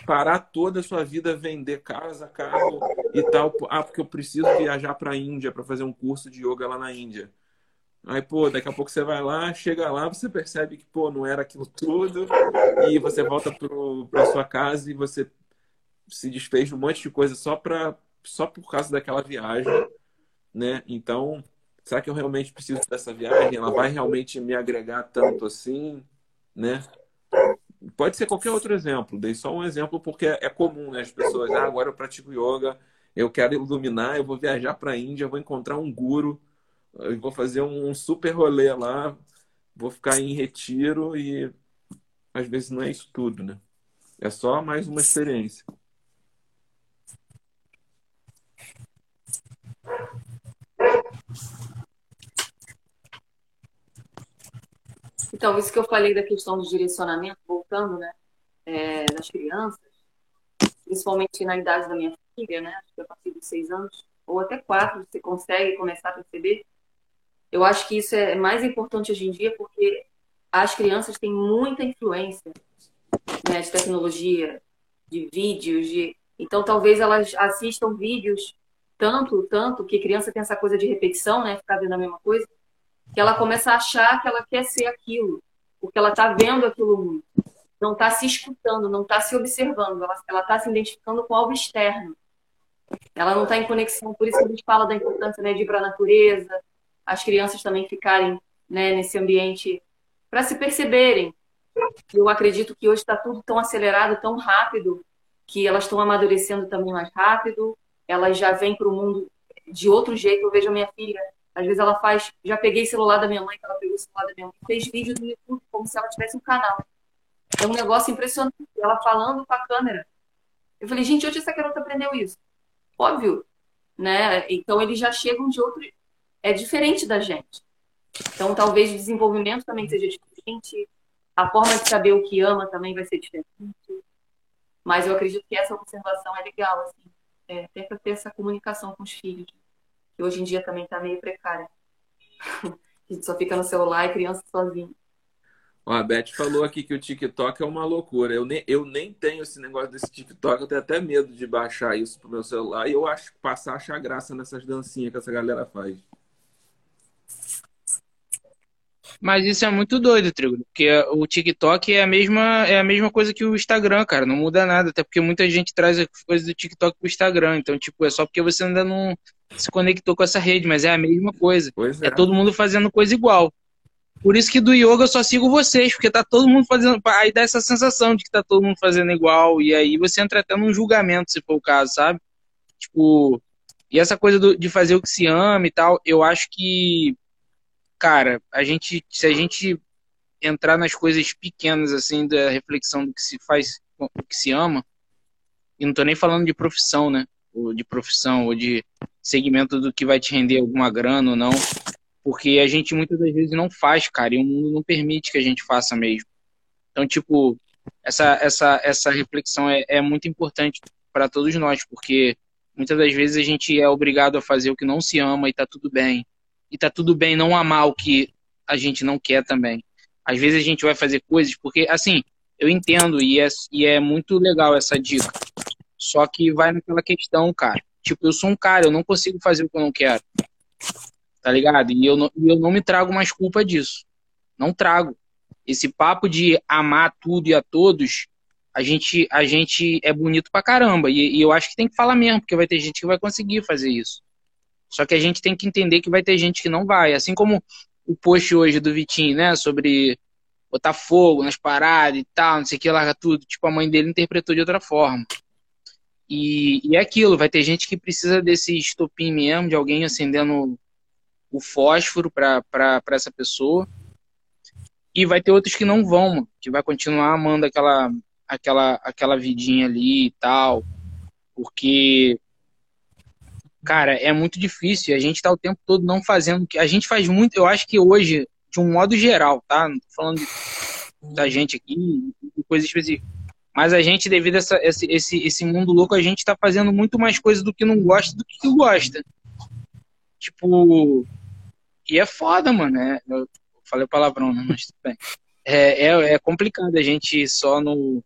parar toda a sua vida, vender casa, carro e tal. Ah, porque eu preciso viajar para a Índia para fazer um curso de yoga lá na Índia. Aí, pô, daqui a pouco você vai lá, chega lá, você percebe que, pô, não era aquilo tudo, e você volta para sua casa e você se desfez de um monte de coisa só, pra, só por causa daquela viagem, né? Então, será que eu realmente preciso dessa viagem? Ela vai realmente me agregar tanto assim, né? Pode ser qualquer outro exemplo, dei só um exemplo porque é comum, né? As pessoas, ah, agora eu pratico yoga, eu quero iluminar, eu vou viajar para a Índia, vou encontrar um guru eu vou fazer um super rolê lá, vou ficar em retiro e às vezes não é isso tudo, né? É só mais uma experiência. Então, isso que eu falei da questão do direcionamento, voltando, né, é, das crianças, principalmente na idade da minha filha, né, acho que a partir de seis anos, ou até quatro, você consegue começar a perceber eu acho que isso é mais importante hoje em dia porque as crianças têm muita influência né, de tecnologia, de vídeos, de então talvez elas assistam vídeos tanto, tanto que criança tem essa coisa de repetição, né, ficar vendo a mesma coisa, que ela começa a achar que ela quer ser aquilo, porque ela está vendo aquilo muito, não está se escutando, não está se observando, ela está se identificando com algo externo. Ela não está em conexão, por isso que a gente fala da importância né, de ir para a natureza, as crianças também ficarem né, nesse ambiente para se perceberem. Eu acredito que hoje está tudo tão acelerado, tão rápido, que elas estão amadurecendo também mais rápido, elas já vêm para o mundo de outro jeito. Eu vejo a minha filha, às vezes ela faz. Já peguei celular da minha mãe, ela pegou o celular da minha mãe, fez vídeo no YouTube como se ela tivesse um canal. É um negócio impressionante. Ela falando com a câmera. Eu falei, gente, onde essa garota aprendeu isso? Óbvio, né? Então eles já chegam de outro. É diferente da gente. Então talvez o desenvolvimento também seja diferente, a forma de saber o que ama também vai ser diferente. Mas eu acredito que essa observação é legal, assim, é, até para ter essa comunicação com os filhos, que hoje em dia também está meio precária. A gente só fica no celular e criança sozinha. Ó, a Beth falou aqui que o TikTok é uma loucura. Eu nem, eu nem tenho esse negócio desse TikTok, eu tenho até medo de baixar isso pro meu celular. E eu acho passar a achar graça nessas dancinhas que essa galera faz. Mas isso é muito doido, Trigo, porque o TikTok é a mesma é a mesma coisa que o Instagram, cara, não muda nada, até porque muita gente traz as coisas do TikTok pro Instagram, então tipo, é só porque você ainda não se conectou com essa rede, mas é a mesma coisa. É. É todo mundo fazendo coisa igual. Por isso que do yoga eu só sigo vocês, porque tá todo mundo fazendo. Aí dá essa sensação de que tá todo mundo fazendo igual. E aí você entra até num julgamento, se for o caso, sabe? Tipo. E essa coisa do, de fazer o que se ama e tal, eu acho que. Cara, a gente. Se a gente entrar nas coisas pequenas, assim, da reflexão do que se faz, o que se ama, e não tô nem falando de profissão, né? Ou de profissão, ou de segmento do que vai te render alguma grana ou não porque a gente muitas das vezes não faz, cara, e o mundo não permite que a gente faça mesmo. Então, tipo, essa, essa, essa reflexão é, é muito importante para todos nós, porque muitas das vezes a gente é obrigado a fazer o que não se ama e tá tudo bem. E tá tudo bem não amar o que a gente não quer também. Às vezes a gente vai fazer coisas porque, assim, eu entendo e é, e é muito legal essa dica. Só que vai naquela questão, cara. Tipo, eu sou um cara, eu não consigo fazer o que eu não quero tá ligado? E eu não, eu não me trago mais culpa disso. Não trago. Esse papo de amar tudo e a todos, a gente, a gente é bonito pra caramba. E, e eu acho que tem que falar mesmo, porque vai ter gente que vai conseguir fazer isso. Só que a gente tem que entender que vai ter gente que não vai. Assim como o post hoje do Vitinho, né? Sobre botar fogo nas paradas e tal, não sei o que, larga tudo. Tipo, a mãe dele interpretou de outra forma. E, e é aquilo, vai ter gente que precisa desse estopim mesmo, de alguém acendendo o fósforo para essa pessoa. E vai ter outros que não vão, que vai continuar amando aquela, aquela, aquela vidinha ali e tal. Porque, cara, é muito difícil. A gente tá o tempo todo não fazendo. A gente faz muito, eu acho que hoje, de um modo geral, tá? Não tô falando da gente aqui, de coisa específica. Mas a gente, devido a essa, esse, esse, esse mundo louco, a gente tá fazendo muito mais coisa do que não gosta do que gosta. Tipo, e é foda, mano. É, eu falei palavrão, né? Mas tudo bem. É, é, é, complicado a gente só no.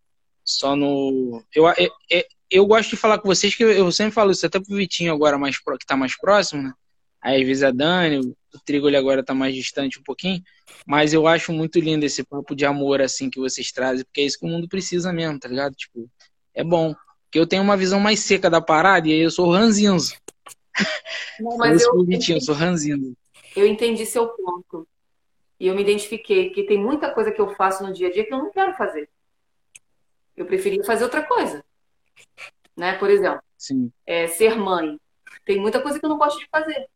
Só no. Eu, é, é, eu gosto de falar com vocês que eu, eu, sempre falo isso, até pro Vitinho agora mais que tá mais próximo, né? Aí às vezes a Dani, o Trigo ele agora tá mais distante um pouquinho. Mas eu acho muito lindo esse papo de amor assim que vocês trazem, porque é isso que o mundo precisa mesmo, tá ligado? Tipo, é bom. Porque eu tenho uma visão mais seca da parada e aí eu sou ranzinzo. Não, mas eu, eu, Vitinho, eu sou ranzinzo eu entendi seu ponto. E eu me identifiquei que tem muita coisa que eu faço no dia a dia que eu não quero fazer. Eu preferia fazer outra coisa. Né? Por exemplo, é, ser mãe. Tem muita coisa que eu não gosto de fazer.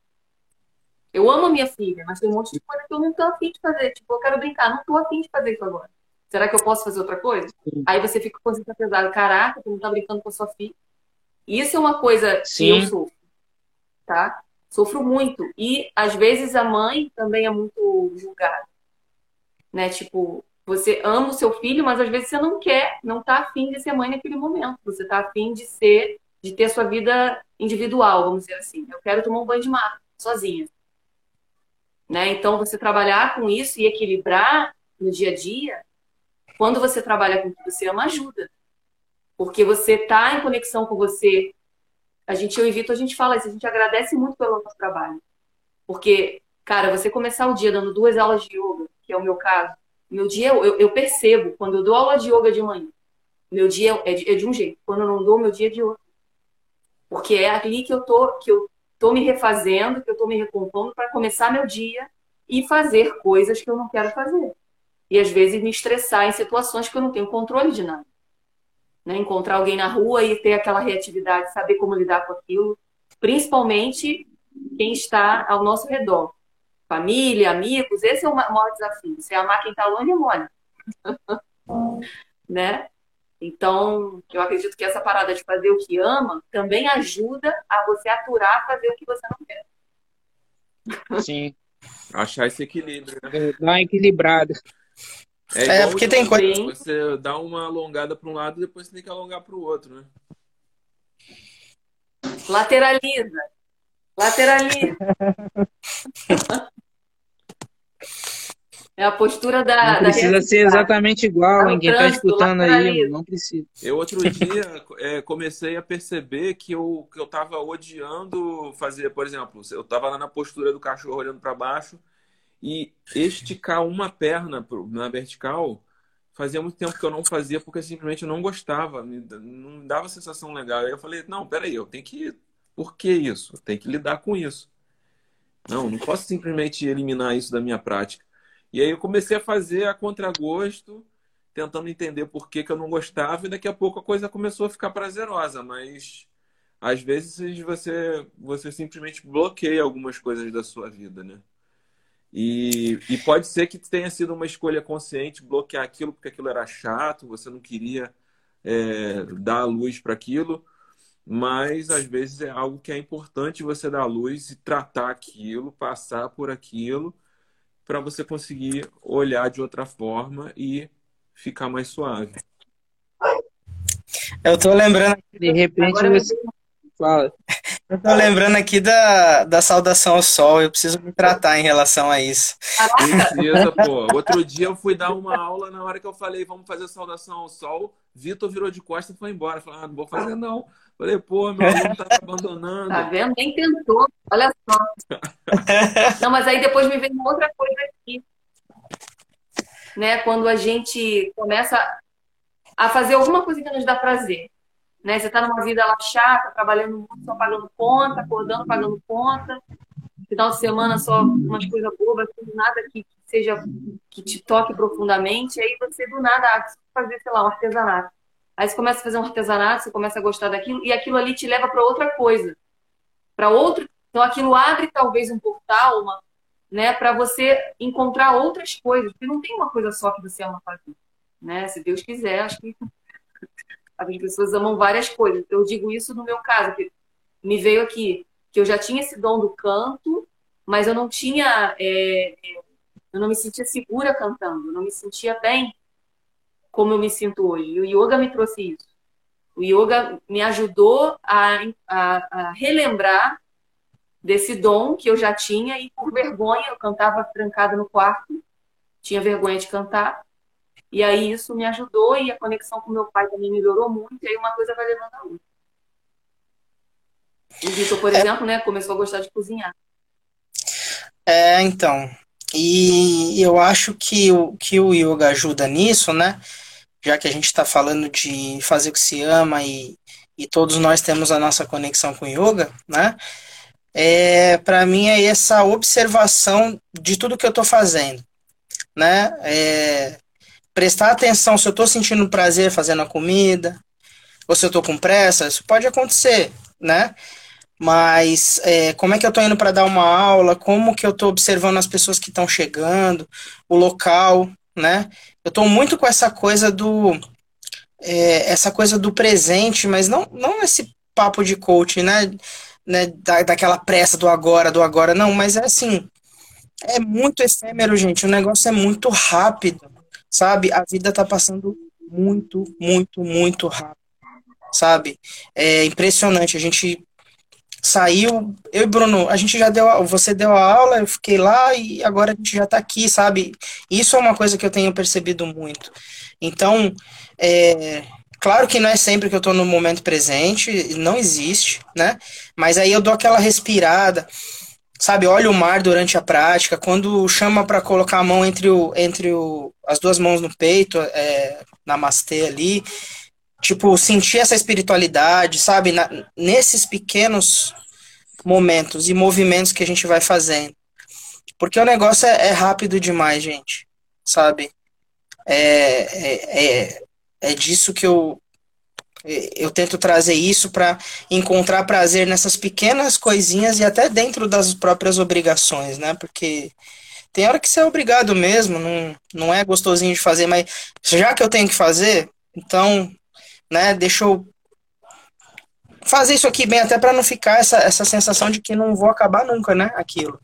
Eu amo a minha filha, mas tem um monte de coisa que eu não tô afim de fazer. Tipo, eu quero brincar, não tô afim de fazer isso agora. Será que eu posso fazer outra coisa? Sim. Aí você fica com essa pesada. Caraca, você não tá brincando com a sua filha. Isso é uma coisa Sim. que eu sofro. Tá? Sofro muito. E às vezes a mãe também é muito julgada. Né? Tipo, você ama o seu filho, mas às vezes você não quer, não tá afim de ser mãe naquele momento. Você tá afim de ser, de ter sua vida individual, vamos dizer assim. Eu quero tomar um banho de mar, sozinha. Né? Então, você trabalhar com isso e equilibrar no dia a dia, quando você trabalha com o que você ama, ajuda. Porque você está em conexão com você, a gente, eu invito, a gente fala isso, a gente agradece muito pelo nosso trabalho. Porque, cara, você começar o dia dando duas aulas de yoga, que é o meu caso, meu dia, eu, eu percebo, quando eu dou aula de yoga de manhã, meu dia é de, é de um jeito, quando eu não dou, meu dia é de outro. Porque é ali que eu tô, que eu tô me refazendo, que eu tô me recompondo para começar meu dia e fazer coisas que eu não quero fazer. E às vezes me estressar em situações que eu não tenho controle de nada né? encontrar alguém na rua e ter aquela reatividade, saber como lidar com aquilo, principalmente quem está ao nosso redor. Família, amigos, esse é o maior desafio. Você amar quem está longe é mole. né? Então, eu acredito que essa parada de fazer o que ama também ajuda a você aturar fazer o que você não quer. Sim. Achar esse equilíbrio, né? É, Dá uma equilibrada. É, igual porque tem coisa- Você dá uma alongada para um lado e depois você tem que alongar para o outro, né? Lateraliza. Lateraliza. É a postura da. Não da precisa ser reatividade. exatamente igual, Tá? Quem tá trânsito, escutando aí, não precisa. Eu outro dia é, comecei a perceber que eu, que eu tava odiando fazer, por exemplo, eu tava lá na postura do cachorro olhando para baixo e esticar uma perna pro- na vertical fazia muito tempo que eu não fazia porque simplesmente eu não gostava, não dava sensação legal. Aí eu falei, não, peraí, eu tenho que. Por que isso? Eu tenho que lidar com isso. Não, não posso simplesmente eliminar isso da minha prática. E aí eu comecei a fazer a contragosto, tentando entender por que, que eu não gostava, e daqui a pouco a coisa começou a ficar prazerosa, mas às vezes você, você simplesmente bloqueia algumas coisas da sua vida, né? E, e pode ser que tenha sido uma escolha consciente bloquear aquilo porque aquilo era chato, você não queria é, dar a luz para aquilo, mas às vezes é algo que é importante você dar a luz e tratar aquilo, passar por aquilo, para você conseguir olhar de outra forma e ficar mais suave. Eu tô lembrando, De repente Agora você fala. eu tô lembrando aqui da, da saudação ao sol. Eu preciso me tratar em relação a isso. Precisa, pô. Outro dia eu fui dar uma aula, na hora que eu falei, vamos fazer saudação ao sol, Vitor virou de costas e foi embora. Falei, ah, não vou fazer não. Falei, pô, meu aluno tá me abandonando. Tá vendo? Nem tentou. Olha só. Não, mas aí depois me vem uma outra coisa aqui. Né? Quando a gente começa a fazer alguma coisa que nos dá prazer. Né? Você tá numa vida lá chata, trabalhando muito, só pagando conta, acordando, pagando conta. Final de semana só umas coisas bobas, nada que seja que te toque profundamente. Aí você do nada ah, fazer, sei lá, um artesanato. Aí você começa a fazer um artesanato, você começa a gostar daquilo, e aquilo ali te leva para outra coisa. Para outro. Então aquilo abre talvez um portal, uma, né, para você encontrar outras coisas, porque não tem uma coisa só que você ama fazer, né? Se Deus quiser, acho que as pessoas amam várias coisas. Eu digo isso no meu caso, que me veio aqui que eu já tinha esse dom do canto, mas eu não tinha, é, eu não me sentia segura cantando, eu não me sentia bem como eu me sinto hoje. E o yoga me trouxe isso. O yoga me ajudou a, a, a relembrar desse dom que eu já tinha e por vergonha eu cantava trancada no quarto, tinha vergonha de cantar. E aí isso me ajudou e a conexão com meu pai também melhorou muito, e aí uma coisa vai levando a outra. O Vitor, por exemplo, né, começou a gostar de cozinhar. É, então. E eu acho que o, que o yoga ajuda nisso, né? Já que a gente está falando de fazer o que se ama e, e todos nós temos a nossa conexão com yoga, né? É, para mim é essa observação de tudo que eu estou fazendo, né? É, prestar atenção se eu estou sentindo prazer fazendo a comida, ou se eu estou com pressa, isso pode acontecer, né? Mas é, como é que eu estou indo para dar uma aula? Como que eu estou observando as pessoas que estão chegando, o local, né? Eu estou muito com essa coisa do é, essa coisa do presente, mas não não esse papo de coaching, né? né da, daquela pressa do agora, do agora, não, mas é assim, é muito efêmero, gente. O negócio é muito rápido, sabe? A vida tá passando muito, muito, muito rápido, sabe? É impressionante. A gente saiu, eu e Bruno, a gente já deu, você deu a aula, eu fiquei lá e agora a gente já tá aqui, sabe? Isso é uma coisa que eu tenho percebido muito. Então, é, claro que não é sempre que eu tô no momento presente, não existe, né? Mas aí eu dou aquela respirada, sabe? Olha o mar durante a prática, quando chama para colocar a mão entre, o, entre o, as duas mãos no peito, é, namastê ali, tipo, sentir essa espiritualidade, sabe? Na, nesses pequenos momentos e movimentos que a gente vai fazendo. Porque o negócio é, é rápido demais, gente, sabe? É, é, é, é disso que eu, eu tento trazer isso para encontrar prazer nessas pequenas coisinhas e até dentro das próprias obrigações, né? Porque tem hora que você é obrigado mesmo, não, não é gostosinho de fazer, mas já que eu tenho que fazer, então né? Deixa eu fazer isso aqui bem, até para não ficar essa, essa sensação de que não vou acabar nunca, né? Aquilo.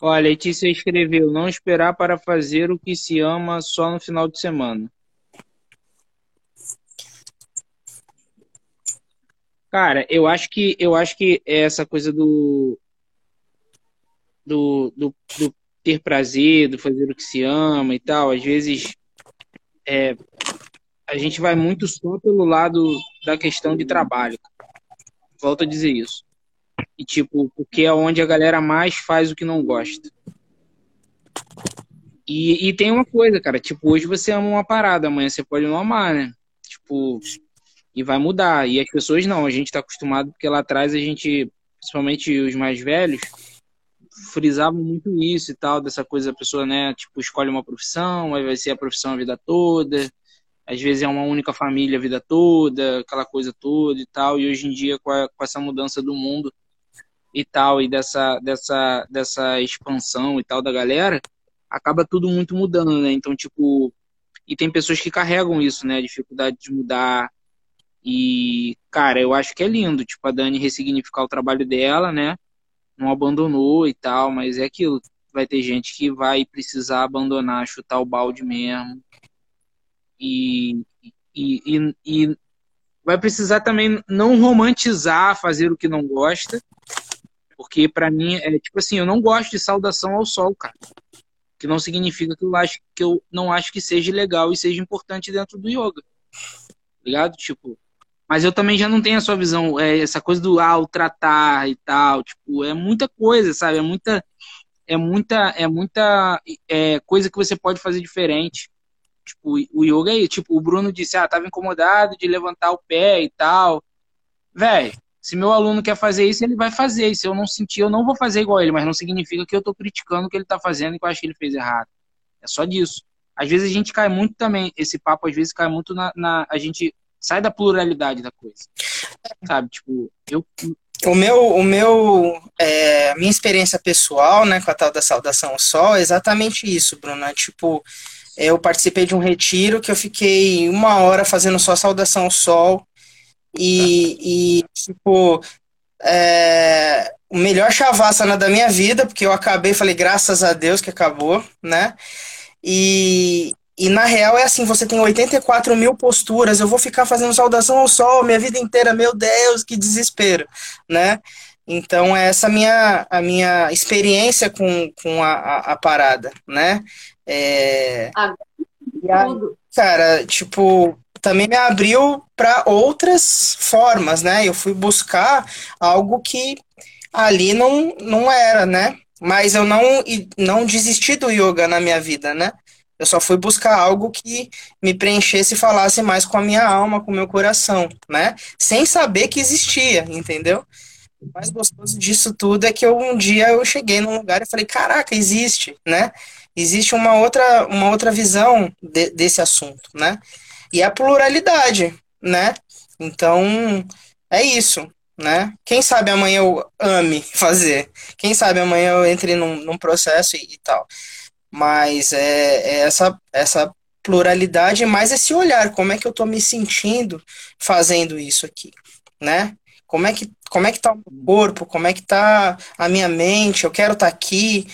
Olha, Letícia escreveu: não esperar para fazer o que se ama só no final de semana. Cara, eu acho que eu acho que essa coisa do do, do, do ter prazer, do fazer o que se ama e tal, às vezes é, a gente vai muito só pelo lado da questão de trabalho. Volto a dizer isso. E tipo, porque é onde a galera mais faz o que não gosta. E, e tem uma coisa, cara, tipo, hoje você ama uma parada, amanhã você pode não amar, né? Tipo, e vai mudar. E as pessoas não, a gente tá acostumado porque lá atrás a gente, principalmente os mais velhos, frisavam muito isso e tal, dessa coisa a pessoa, né, tipo, escolhe uma profissão, aí vai ser a profissão a vida toda, às vezes é uma única família a vida toda, aquela coisa toda e tal, e hoje em dia com, a, com essa mudança do mundo e tal, e dessa, dessa, dessa expansão e tal da galera, acaba tudo muito mudando, né, então, tipo, e tem pessoas que carregam isso, né, a dificuldade de mudar, e, cara, eu acho que é lindo, tipo, a Dani ressignificar o trabalho dela, né, não abandonou e tal, mas é aquilo. Vai ter gente que vai precisar abandonar, chutar o balde mesmo. E, e, e, e vai precisar também não romantizar fazer o que não gosta. Porque para mim é tipo assim, eu não gosto de saudação ao sol, cara. Que não significa que eu acho que eu não acho que seja legal e seja importante dentro do yoga. Ligado? Tipo, mas eu também já não tenho a sua visão, é, essa coisa do ah, o tratar e tal, tipo, é muita coisa, sabe? É muita é muita é muita é, coisa que você pode fazer diferente. Tipo, o yoga aí, tipo, o Bruno disse: "Ah, tava incomodado de levantar o pé e tal". Velho, se meu aluno quer fazer isso, ele vai fazer. E se eu não sentir, eu não vou fazer igual ele, mas não significa que eu tô criticando o que ele tá fazendo e que eu acho que ele fez errado. É só disso. Às vezes a gente cai muito também, esse papo às vezes cai muito na, na a gente sai da pluralidade da coisa. Sabe, tipo, eu. O meu, o meu, é, minha experiência pessoal, né, com a tal da saudação ao sol, é exatamente isso, Bruno. É, tipo, eu participei de um retiro que eu fiquei uma hora fazendo só saudação ao sol e, e tipo, é, o melhor chavasana da minha vida, porque eu acabei, falei, graças a Deus que acabou, né? E, e na real é assim, você tem 84 mil posturas, eu vou ficar fazendo saudação ao sol minha vida inteira, meu Deus, que desespero, né? Então, é essa minha, a minha experiência com, com a, a, a parada, né? É... Ah, cara, tipo, também me abriu para outras formas, né? Eu fui buscar algo que ali não, não era, né? Mas eu não, não desisti do yoga na minha vida, né? Eu só fui buscar algo que me preenchesse e falasse mais com a minha alma, com o meu coração, né? Sem saber que existia, entendeu? O mais gostoso disso tudo é que eu, um dia eu cheguei num lugar e falei, caraca, existe, né? Existe uma outra, uma outra visão de, desse assunto, né? E a pluralidade, né? Então, é isso, né? Quem sabe amanhã eu ame fazer. Quem sabe amanhã eu entre num, num processo e, e tal mas é, é essa, essa pluralidade, mais esse olhar, como é que eu estou me sentindo fazendo isso aqui, né? Como é que como é que tá o corpo, como é que tá a minha mente, eu quero estar tá aqui,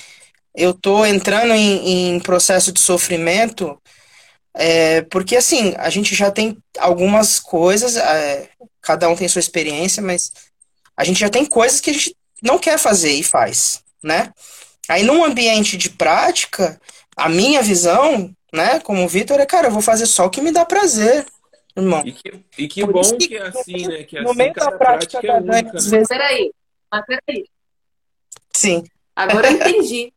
eu estou entrando em, em, processo de sofrimento, é, porque assim, a gente já tem algumas coisas, é, cada um tem sua experiência, mas a gente já tem coisas que a gente não quer fazer e faz, né? Aí, num ambiente de prática, a minha visão, né, como Vitor, é, cara, eu vou fazer só o que me dá prazer, irmão. E que, e que bom que, que, é assim, né? Que é no assim, meio da prática, prática é única, né? vezes... Peraí, mas peraí. Sim. Agora eu entendi.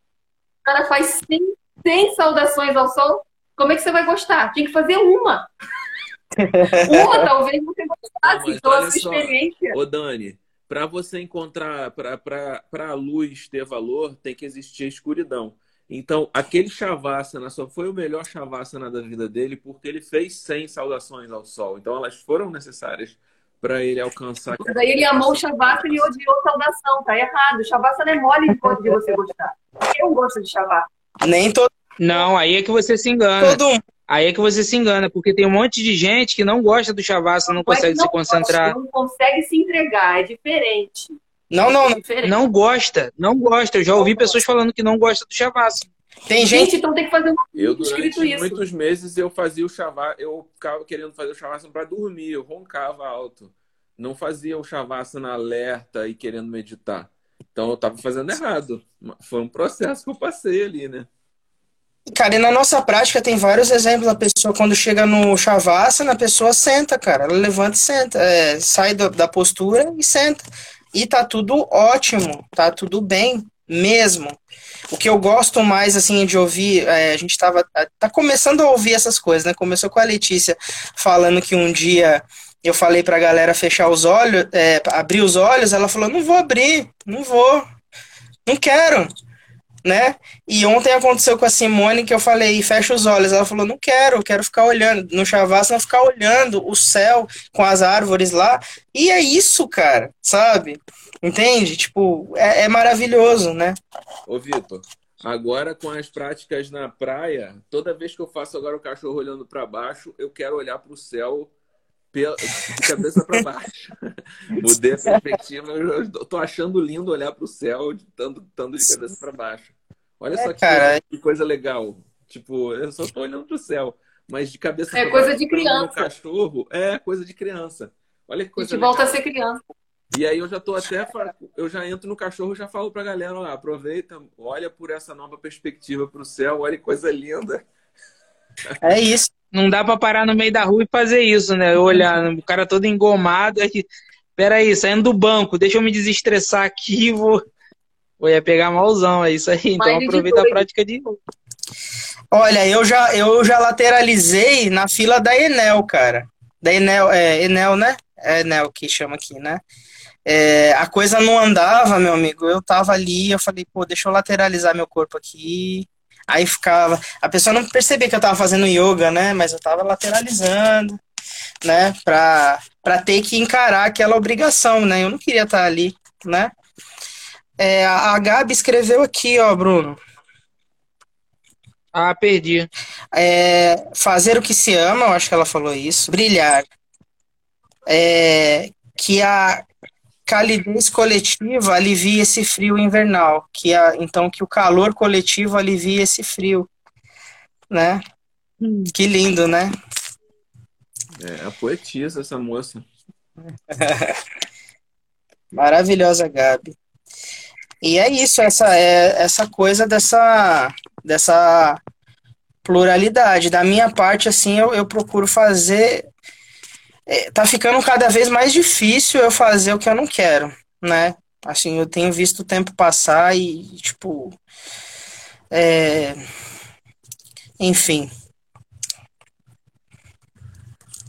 O cara faz 100, 100 saudações ao sol, como é que você vai gostar? Tinha que fazer uma. uma, talvez você gostasse, pela sua experiência. Ô, Dani, para você encontrar, para a luz ter valor, tem que existir a escuridão. Então, aquele Shavasana só foi o melhor Shavasana da vida dele porque ele fez 100 saudações ao sol. Então, elas foram necessárias para ele alcançar. Mas aí ele amou o Shavasana e odiou a saudação. Tá errado. O Shavasana é mole de você gostar. Eu gosto de Shavasana. Nem todo. Não, aí é que você se engana. Todo Aí é que você se engana, porque tem um monte de gente que não gosta do Shavasana, não, consegue não se concentrar. Não consegue se entregar, é diferente. Não, não, É não. diferente. Não gosta, não gosta. Eu já ouvi pessoas falando que não gosta do Shavasana. Tem Gente, gente. então tem que fazer um Eu, isso. muitos meses, eu fazia o shavasana, eu ficava querendo fazer o shavasana para dormir, eu roncava alto. Não fazia o shavasana alerta e querendo meditar. Então eu estava fazendo errado. Foi um processo que eu passei ali, né? Cara, e na nossa prática tem vários exemplos. A pessoa, quando chega no Shavasana, a pessoa senta, cara. Ela levanta e senta. É, sai do- da postura e senta. E tá tudo ótimo. Tá tudo bem mesmo. O que eu gosto mais, assim, de ouvir, é, a gente tava, tá começando a ouvir essas coisas, né? Começou com a Letícia falando que um dia eu falei pra galera fechar os olhos, é, abrir os olhos, ela falou, não vou abrir, não vou, não quero, né? E ontem aconteceu com a Simone que eu falei, fecha os olhos, ela falou, não quero, quero ficar olhando, no Shavasana ficar olhando o céu com as árvores lá, e é isso, cara, sabe? Entende? Tipo, é, é maravilhoso, né? Ô, Vitor, agora com as práticas na praia, toda vez que eu faço agora o cachorro olhando para baixo, eu quero olhar para o céu de cabeça para baixo. Mudei a perspectiva, eu tô achando lindo olhar para o céu estando estando de cabeça para baixo. Olha só É, que, coisa, que coisa legal. Tipo, eu só tô olhando para o céu, mas de cabeça É pra coisa baixo, de criança. cachorro, é coisa de criança. Olha que A coisa gente legal. volta a ser criança. E aí eu já tô até, eu já entro no cachorro e já falo pra galera, ó, aproveita, olha por essa nova perspectiva pro céu, olha que coisa linda. É isso. Não dá pra parar no meio da rua e fazer isso, né? Eu olhar o cara todo engomado, aí, peraí, saindo do banco, deixa eu me desestressar aqui, vou, vou ia pegar malzão, é isso aí. Então aproveita a prática de Olha, eu já, eu já lateralizei na fila da Enel, cara. Da Enel, é, Enel, né? É Enel que chama aqui, né? É, a coisa não andava, meu amigo. Eu tava ali, eu falei, pô, deixa eu lateralizar meu corpo aqui. Aí ficava. A pessoa não percebia que eu tava fazendo yoga, né? Mas eu tava lateralizando, né? Pra, pra ter que encarar aquela obrigação, né? Eu não queria estar ali, né? É, a a Gabi escreveu aqui, ó, Bruno. Ah, perdi. É, fazer o que se ama, eu acho que ela falou isso. Brilhar. É, que a calidez coletiva alivia esse frio invernal. Que a, então, que o calor coletivo alivia esse frio. Né? Que lindo, né? É, a poetisa essa moça. Maravilhosa, Gabi. E é isso, essa é essa coisa dessa dessa pluralidade. Da minha parte, assim, eu, eu procuro fazer. É, tá ficando cada vez mais difícil eu fazer o que eu não quero, né? Assim, eu tenho visto o tempo passar e, tipo. é, Enfim.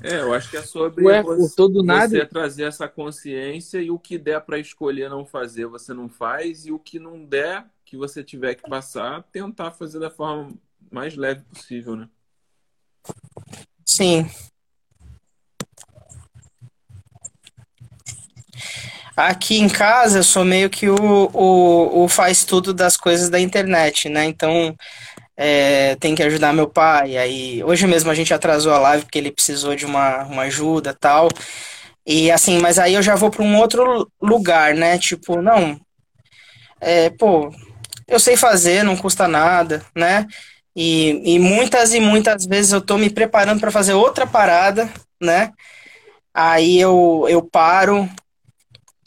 É, eu acho que é sobre Ué, você, cortou do nada? você trazer essa consciência e o que der pra escolher não fazer, você não faz, e o que não der, que você tiver que passar, tentar fazer da forma mais leve possível, né? Sim. Aqui em casa eu sou meio que o, o, o faz tudo das coisas da internet, né? Então é, tem que ajudar meu pai. Aí hoje mesmo a gente atrasou a live porque ele precisou de uma, uma ajuda tal. E assim, mas aí eu já vou para um outro lugar, né? Tipo, não, é, pô, eu sei fazer, não custa nada, né? E, e muitas e muitas vezes eu tô me preparando para fazer outra parada, né? Aí eu, eu paro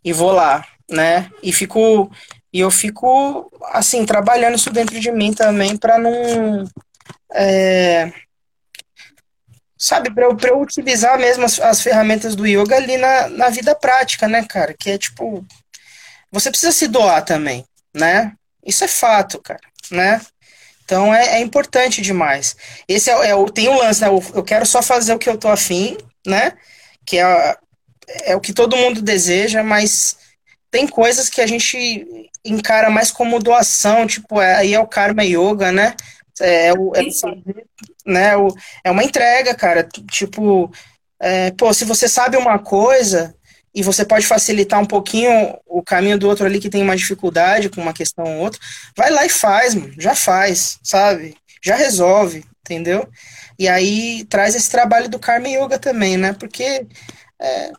e vou lá, né? E fico e eu fico assim trabalhando isso dentro de mim também para não é, sabe para eu, eu utilizar mesmo as, as ferramentas do yoga ali na, na vida prática, né, cara? Que é tipo você precisa se doar também, né? Isso é fato, cara, né? Então é, é importante demais. Esse é, é tem o lance, né? Eu, eu quero só fazer o que eu tô afim, né? Que é, é o que todo mundo deseja, mas tem coisas que a gente encara mais como doação, tipo, é, aí é o karma yoga, né? É, é o, é, né, o, é uma entrega, cara. Tipo, é, pô, se você sabe uma coisa e você pode facilitar um pouquinho o caminho do outro ali que tem uma dificuldade com uma questão ou outra, vai lá e faz, mano. Já faz, sabe? Já resolve, entendeu? E aí traz esse trabalho do Karma Yoga também, né? Porque é,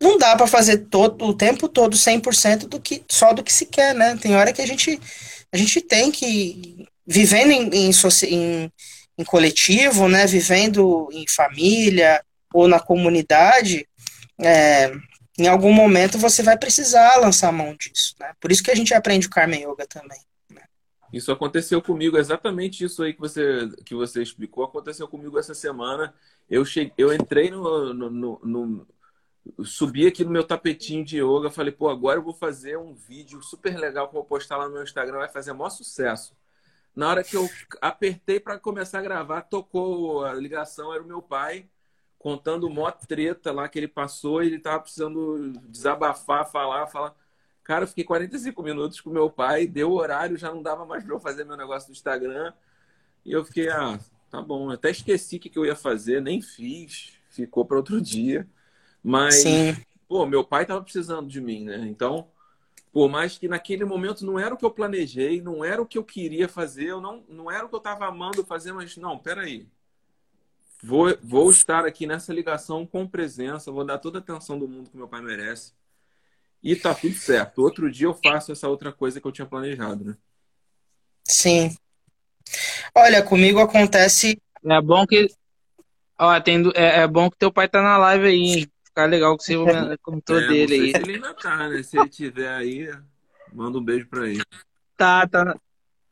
não dá para fazer todo o tempo todo 100% do que só do que se quer, né? Tem hora que a gente a gente tem que vivendo em, em, em, em coletivo, né? Vivendo em família ou na comunidade, é, em algum momento você vai precisar lançar mão disso, né? Por isso que a gente aprende o Karma Yoga também. Né? Isso aconteceu comigo, exatamente isso aí que você, que você explicou, aconteceu comigo essa semana. Eu, cheguei, eu entrei no, no, no subi aqui no meu tapetinho de yoga, falei, pô, agora eu vou fazer um vídeo super legal que eu vou postar lá no meu Instagram, vai fazer maior sucesso. Na hora que eu apertei para começar a gravar, tocou a ligação, era o meu pai contando mó treta lá que ele passou e ele tava precisando desabafar, falar, falar. Cara, eu fiquei 45 minutos com meu pai, deu horário, já não dava mais para eu fazer meu negócio do Instagram. E eu fiquei, ah, tá bom, até esqueci o que eu ia fazer, nem fiz, ficou para outro dia. Mas, Sim. pô, meu pai tava precisando de mim, né? Então, por mais que naquele momento não era o que eu planejei, não era o que eu queria fazer, eu não, não era o que eu tava amando fazer, mas não, peraí. Vou, vou estar aqui nessa ligação com presença, vou dar toda a atenção do mundo que meu pai merece. E tá tudo certo. Outro dia eu faço essa outra coisa que eu tinha planejado, né? Sim. Olha, comigo acontece. É bom que. Ó, tem... é, é bom que teu pai tá na live aí, hein? Ficar legal que você comentou é, dele aí. Se ele ainda tá, né? Se ele tiver aí, manda um beijo pra ele. Tá, tá,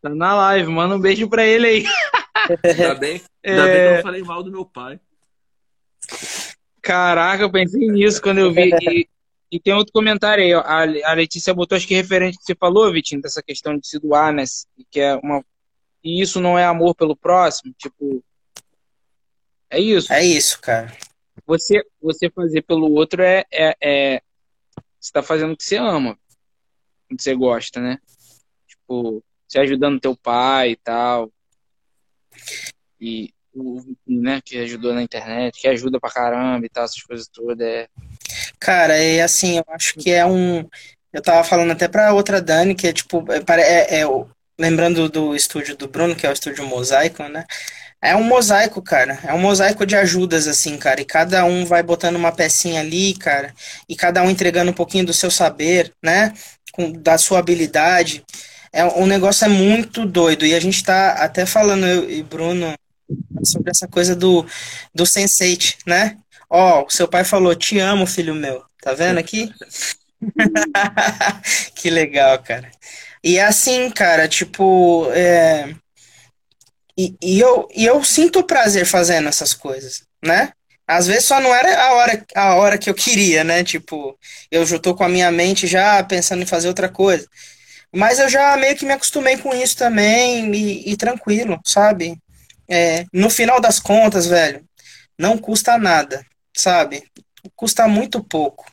tá na live, manda um beijo pra ele aí. Ainda bem, ainda é... bem que eu não falei mal do meu pai. Caraca, eu pensei nisso quando eu vi. E, e tem outro comentário aí, ó. A, Letícia botou, acho que referente que você falou, Vitinho, dessa questão de se doar, né? Que é uma. E isso não é amor pelo próximo? Tipo. É isso. É isso, cara. Você, você fazer pelo outro é, é, é você tá fazendo o que você ama, o que você gosta, né? Tipo, você ajudando teu pai e tal. E o né, que ajudou na internet, que ajuda pra caramba e tal, essas coisas todas. É... Cara, é assim, eu acho que é um. Eu tava falando até pra outra Dani, que é tipo, é, é, é lembrando do estúdio do Bruno, que é o estúdio Mosaico, né? É um mosaico, cara. É um mosaico de ajudas, assim, cara. E cada um vai botando uma pecinha ali, cara. E cada um entregando um pouquinho do seu saber, né? Com, da sua habilidade. É, o negócio é muito doido. E a gente tá até falando, eu e Bruno, sobre essa coisa do, do sense né? Ó, o seu pai falou, te amo, filho meu. Tá vendo aqui? que legal, cara. E é assim, cara, tipo, é, e, e, eu, e eu sinto prazer fazendo essas coisas, né? Às vezes só não era a hora, a hora que eu queria, né? Tipo, eu já tô com a minha mente já pensando em fazer outra coisa. Mas eu já meio que me acostumei com isso também e, e tranquilo, sabe? É, no final das contas, velho, não custa nada, sabe? Custa muito pouco.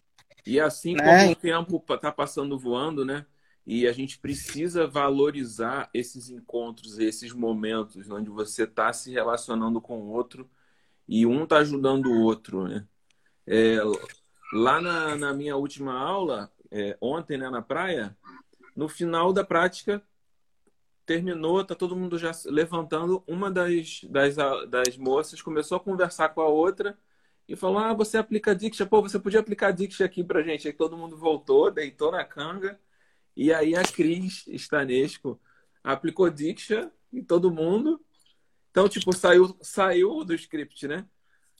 E assim né? como o tempo tá passando voando, né? E a gente precisa valorizar esses encontros, esses momentos onde você está se relacionando com o outro e um está ajudando o outro. Né? É, lá na, na, minha última aula, é, ontem né, na praia, no final da prática, terminou, tá todo mundo já levantando. Uma das, das, das moças começou a conversar com a outra e falou: Ah, você aplica Diksha, pô, você podia aplicar Diksha aqui pra gente. Aí todo mundo voltou, deitou na canga e aí a Cris Stanesco aplicou Diksha em todo mundo. Então, tipo, saiu, saiu do script, né?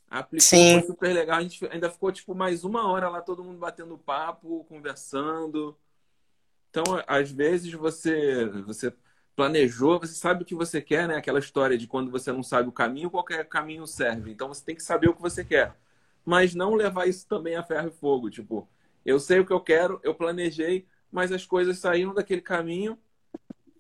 Aplicou, Sim. foi super legal. A gente ainda ficou, tipo, mais uma hora lá, todo mundo batendo papo, conversando. Então, às vezes, você, você planejou, você sabe o que você quer, né? Aquela história de quando você não sabe o caminho, qualquer caminho serve. Então, você tem que saber o que você quer. Mas não levar isso também a ferro e fogo. Tipo, eu sei o que eu quero, eu planejei, mas as coisas saíram daquele caminho.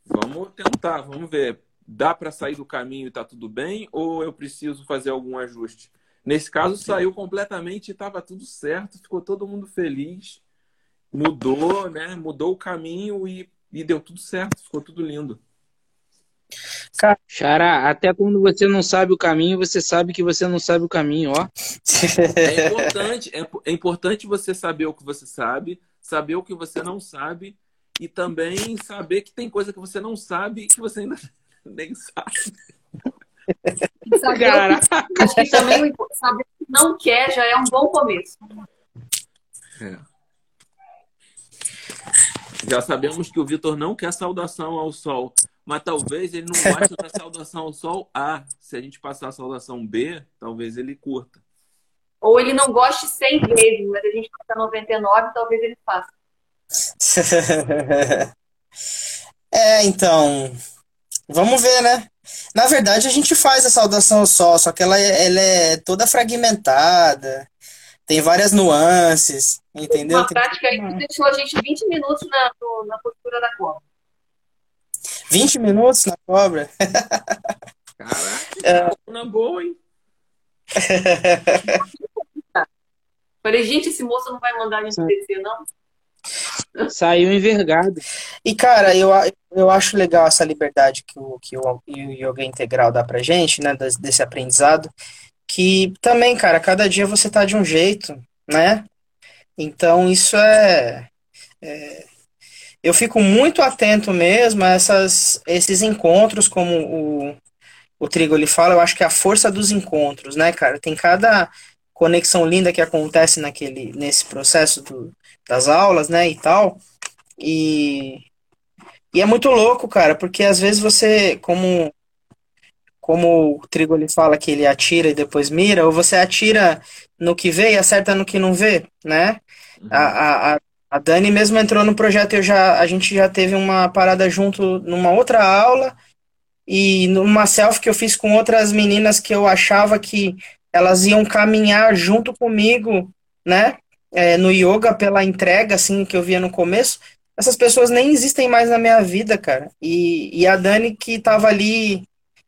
Vamos tentar, vamos ver. Dá para sair do caminho e tá tudo bem? Ou eu preciso fazer algum ajuste? Nesse caso, saiu completamente e estava tudo certo, ficou todo mundo feliz. Mudou, né? Mudou o caminho e, e deu tudo certo, ficou tudo lindo. Xará, até quando você não sabe o caminho, você sabe que você não sabe o caminho, ó. É importante, é, é importante você saber o que você sabe, saber o que você não sabe e também saber que tem coisa que você não sabe e que você ainda nem sabe. Saber que- acho que também o- saber o que não quer já é um bom começo. É. Já sabemos que o Vitor não quer saudação ao sol, mas talvez ele não goste da saudação ao sol A. Se a gente passar a saudação B, talvez ele curta. Ou ele não goste 100 vezes, mas a gente passa 99, talvez ele faça. É, então, vamos ver, né? Na verdade, a gente faz a saudação ao sol, só que ela, é- ela é toda fragmentada, tem várias nuances, entendeu? Uma Tem prática aí que deixou a gente 20 minutos na, no- na postura da cobra. 20 minutos na cobra. Caraca, na boa, hein? Falei, gente, esse moço não vai mandar a gente descer, não? Saiu envergado. E, cara, eu, eu acho legal essa liberdade que o, que o, o Yoga Integral dá pra gente, né, des- desse aprendizado, que também, cara, cada dia você tá de um jeito, né? Então, isso é, é- eu fico muito atento mesmo a essas, esses encontros, como o, o Trigo ele fala, eu acho que é a força dos encontros, né, cara? Tem cada conexão linda que acontece naquele, nesse processo do- das aulas, né, e tal. E, e é muito louco, cara, porque às vezes você, como, como o Trigo ele fala que ele atira e depois mira, ou você atira no que vê e acerta no que não vê, né? A, a, a- a Dani mesmo entrou no projeto, eu já, a gente já teve uma parada junto numa outra aula e numa selfie que eu fiz com outras meninas que eu achava que elas iam caminhar junto comigo, né? É, no yoga pela entrega, assim, que eu via no começo. Essas pessoas nem existem mais na minha vida, cara. E, e a Dani que tava ali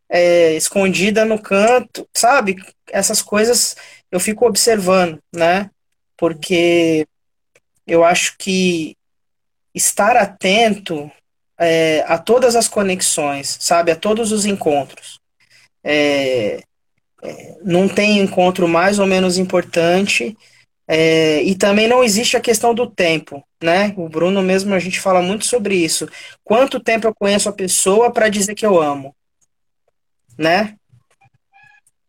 é, escondida no canto, sabe? Essas coisas eu fico observando, né? Porque eu acho que estar atento é, a todas as conexões, sabe? A todos os encontros. É, não tem encontro mais ou menos importante. É, e também não existe a questão do tempo, né? O Bruno mesmo, a gente fala muito sobre isso. Quanto tempo eu conheço a pessoa para dizer que eu amo, né?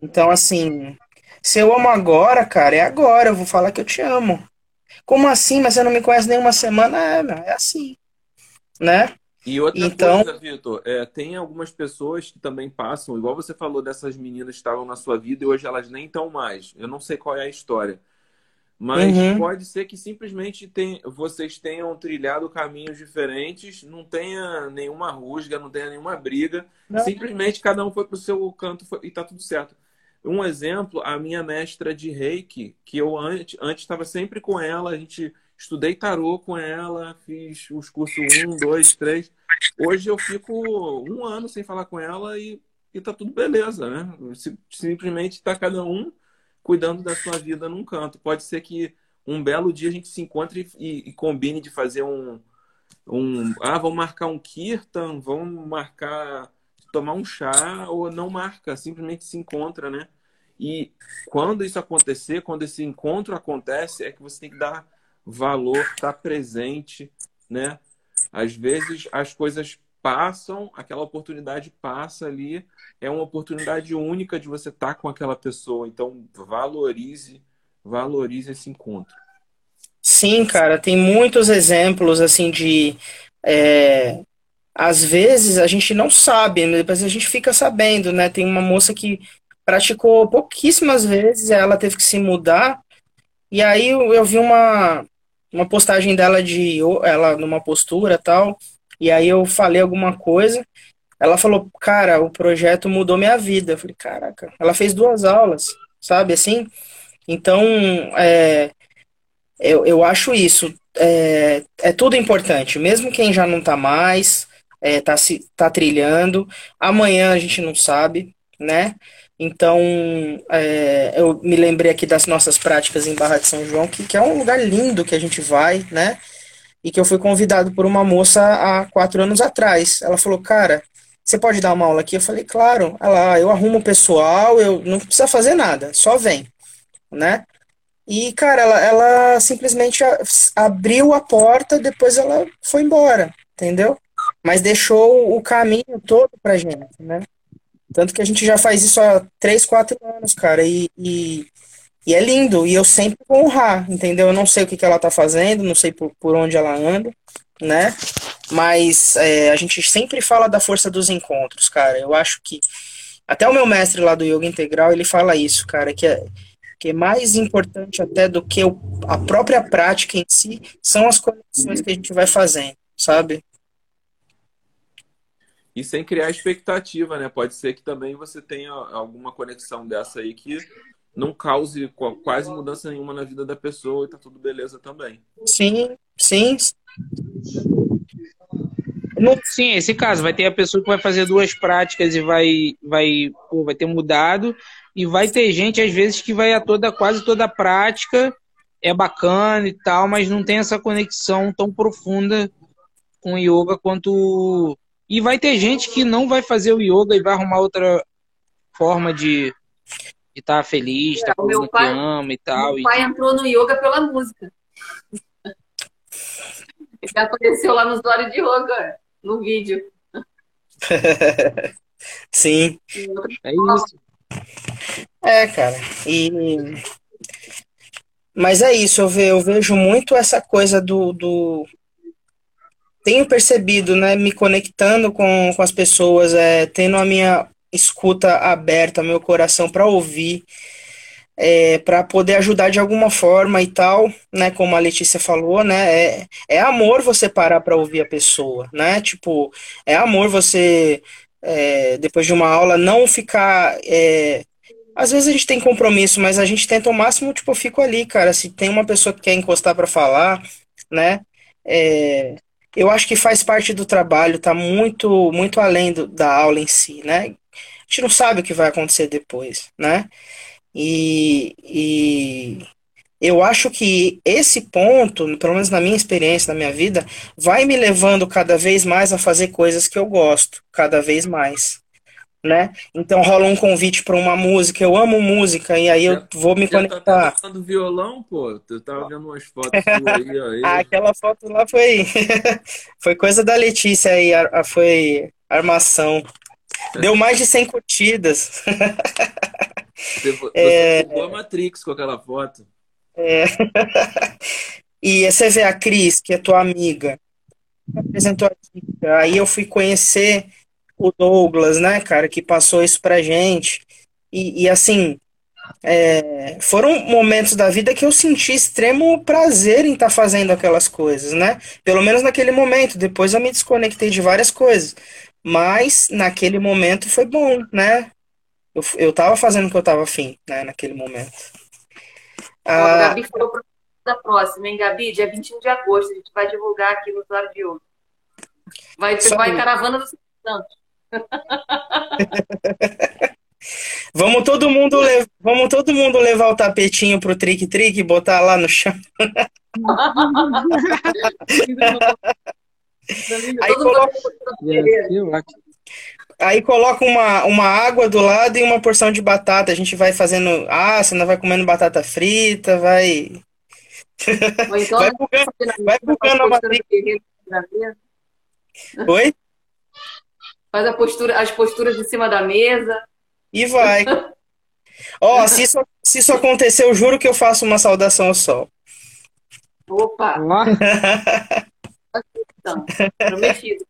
Então, assim, se eu amo agora, cara, é agora, eu vou falar que eu te amo. Como assim? Mas você não me conhece nem uma semana? É, é assim, né? E outra Então- coisa, Vitor, é, tem algumas pessoas que também passam, igual você falou dessas meninas que estavam na sua vida e hoje elas nem estão mais. Eu não sei qual é a história. Mas Uhum. pode ser que simplesmente tem, vocês tenham trilhado caminhos diferentes, não tenha nenhuma rusga, não tenha nenhuma briga. Não. Simplesmente cada um foi para o seu canto foi- e tá tudo certo. Um exemplo, a minha mestra de reiki, que eu antes antes estava sempre com ela, a gente estudei tarô com ela, fiz os cursos um, dois, três. Hoje eu fico um ano sem falar com ela e, e tá tudo beleza, né? Si- Simplesmente tá cada um cuidando da sua vida num canto. Pode ser que um belo dia a gente se encontre e, e combine de fazer um, um. Ah, vamos marcar um kirtan, vamos marcar. tomar um chá, ou não marca, simplesmente se encontra, né? E quando isso acontecer, quando esse encontro acontece, é que você tem que dar valor, estar presente, né? Às vezes as coisas passam, aquela oportunidade passa ali, é uma oportunidade única de você estar com aquela pessoa. Então valorize, valorize esse encontro. Sim, cara, tem muitos exemplos assim de é, às vezes a gente não sabe, mas depois a gente fica sabendo, né? Tem uma moça que praticou pouquíssimas vezes, ela teve que se mudar, e aí eu, eu vi uma, uma postagem dela de ela numa postura tal, e aí eu falei alguma coisa, ela falou, cara, o projeto mudou minha vida. Eu falei, caraca, ela fez duas aulas, sabe assim? Então, é, eu, eu acho isso. É, é tudo importante, mesmo quem já não tá mais, é, tá, se, tá trilhando. Amanhã a gente não sabe, né? Então, é, eu me lembrei aqui das nossas práticas em Barra de São João, que, que é um lugar lindo que a gente vai, né? E que eu fui convidado por uma moça há quatro anos atrás. Ela falou, cara, você pode dar uma aula aqui? Eu falei, claro. Ela, "Ah, eu arrumo o pessoal, eu não precisa fazer nada, só vem, né? E, cara, ela, ela simplesmente abriu a porta, depois ela foi embora, entendeu? Mas deixou o caminho todo pra gente, né? Tanto que a gente já faz isso há 3, 4 anos, cara, e, e, e é lindo, e eu sempre vou honrar, entendeu? Eu não sei o que, que ela tá fazendo, não sei por, por onde ela anda, né? Mas é, a gente sempre fala da força dos encontros, cara. Eu acho que até o meu mestre lá do Yoga Integral, ele fala isso, cara, que é, que é mais importante até do que o, a própria prática em si, são as conexões que a gente vai fazendo, sabe? E sem criar expectativa, né? Pode ser que também você tenha alguma conexão dessa aí que não cause quase mudança nenhuma na vida da pessoa e tá tudo beleza também. Sim, sim. Sim, esse caso, vai ter a pessoa que vai fazer duas práticas e vai, vai, pô, vai ter mudado, e vai ter gente, às vezes, que vai a toda, quase toda prática, é bacana e tal, mas não tem essa conexão tão profunda com o yoga quanto. E vai ter gente que não vai fazer o yoga e vai arrumar outra forma de estar tá feliz, estar tá com o que ama e tal. Meu pai entrou no yoga pela música. Ele apareceu lá no usuário de yoga no vídeo. Sim. É isso. É, cara. E... Mas é isso, eu vejo muito essa coisa do, do. Tenho percebido, né? Me conectando com, com as pessoas, é, tendo a minha escuta aberta, meu coração para ouvir é, para poder ajudar de alguma forma e tal, né? Como a Letícia falou, né? É, é amor você parar para ouvir a pessoa, né? Tipo, é amor você é, depois de uma aula não ficar. É, às vezes a gente tem compromisso, mas a gente tenta o máximo, tipo, eu fico ali, cara. Se tem uma pessoa que quer encostar para falar, né? É, eu acho que faz parte do trabalho, tá muito, muito além do, da aula em si, né? A gente não sabe o que vai acontecer depois, né? E, e eu acho que esse ponto, pelo menos na minha experiência, na minha vida, vai me levando cada vez mais a fazer coisas que eu gosto, cada vez mais. Né? Então rola um convite para uma música, eu amo música e aí eu vou me já conectar. Tá tocando violão, pô? Eu tava vendo umas fotos aí, ó. ah, aquela foto lá foi foi coisa da Letícia aí, foi armação. Deu mais de 100 curtidas. Você, você é... a Matrix com aquela foto. É. e você vê a Cris, que é tua amiga, apresentou a dica. Aí eu fui conhecer o Douglas, né, cara, que passou isso pra gente. E, e assim, é, foram momentos da vida que eu senti extremo prazer em estar tá fazendo aquelas coisas, né? Pelo menos naquele momento. Depois eu me desconectei de várias coisas. Mas naquele momento foi bom, né? eu, eu tava fazendo o que eu tava afim, né, naquele momento. Ah, a Gabi falou para da próxima, hein, Gabi? Dia 21 de agosto, a gente vai divulgar aqui no Claro de Ouro. Vai, vai caravana do Santos. vamos todo mundo levar, vamos todo mundo levar o tapetinho pro trick trick e botar lá no chão. Aí coloca... Aí coloca uma, uma água do lado e uma porção de batata. A gente vai fazendo. Ah, você não vai comendo batata frita, vai. Então, vai bugando, vai bugando a matriz. Oi? Faz a postura, as posturas de cima da mesa. E vai. Ó, oh, se, isso, se isso acontecer, eu juro que eu faço uma saudação ao sol. Opa! então, prometido.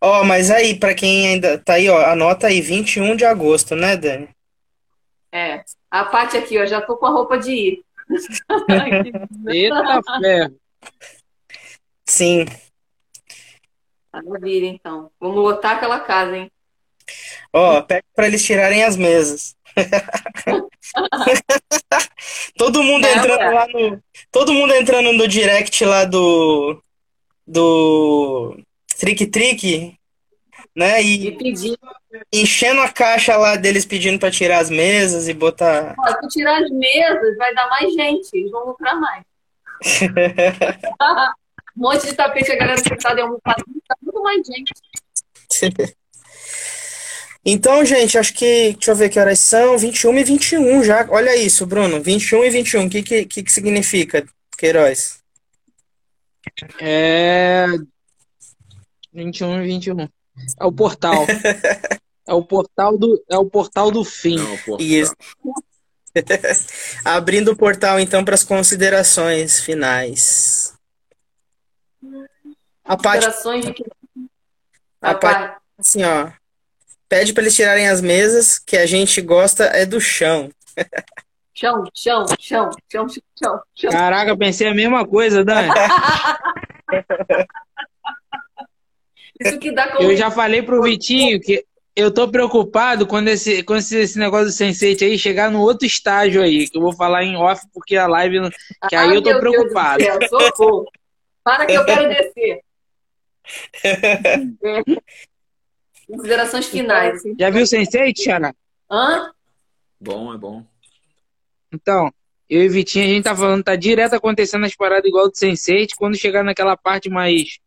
Ó, oh, mas aí, para quem ainda tá aí, ó, anota aí, 21 de agosto, né, Dani? É. A parte aqui, ó, já tô com a roupa de ir. Eita ferro. Sim. Maravilha, então. Vamos lotar aquela casa, hein? Ó, oh, pede pra eles tirarem as mesas. todo mundo entrando é. lá no. Todo mundo entrando no direct lá do. Do Trick Trick, né? E, e pedindo. enchendo a caixa lá deles pedindo para tirar as mesas e botar. se tirar as mesas, vai dar mais gente, eles vão lucrar mais. um monte de tapete, a galera sentada em um mais gente. Então, gente, acho que. Deixa eu ver que horas são. 21 e 21 já. Olha isso, Bruno. 21 e 21. O que, que, que, que significa, Queiroz? É 21 e 21. É o portal. É o portal do, é o portal do fim. Não, pô, Isso. Abrindo o portal então para as considerações finais. A parte Considerações de que. A parte- assim, ó. Pede para eles tirarem as mesas, que a gente gosta é do chão. Chão, chão, chão, chão, chão, chão. Caraca, pensei a mesma coisa, Dani. Isso que dá. Eu já falei pro Vitinho que eu tô preocupado quando esse, quando esse, esse negócio do Sense8 aí chegar no outro estágio aí, que eu vou falar em off porque a live. Que aí Ah, eu tô meu Deus do preocupado. céu. Para que eu quero descer. Considerações finais. Já viu o Sense8, Xará? Hã? Bom, é bom. Então, eu e Vitinho, a gente tá falando, tá direto acontecendo as paradas igual do Sense8. Quando chegar naquela parte mais.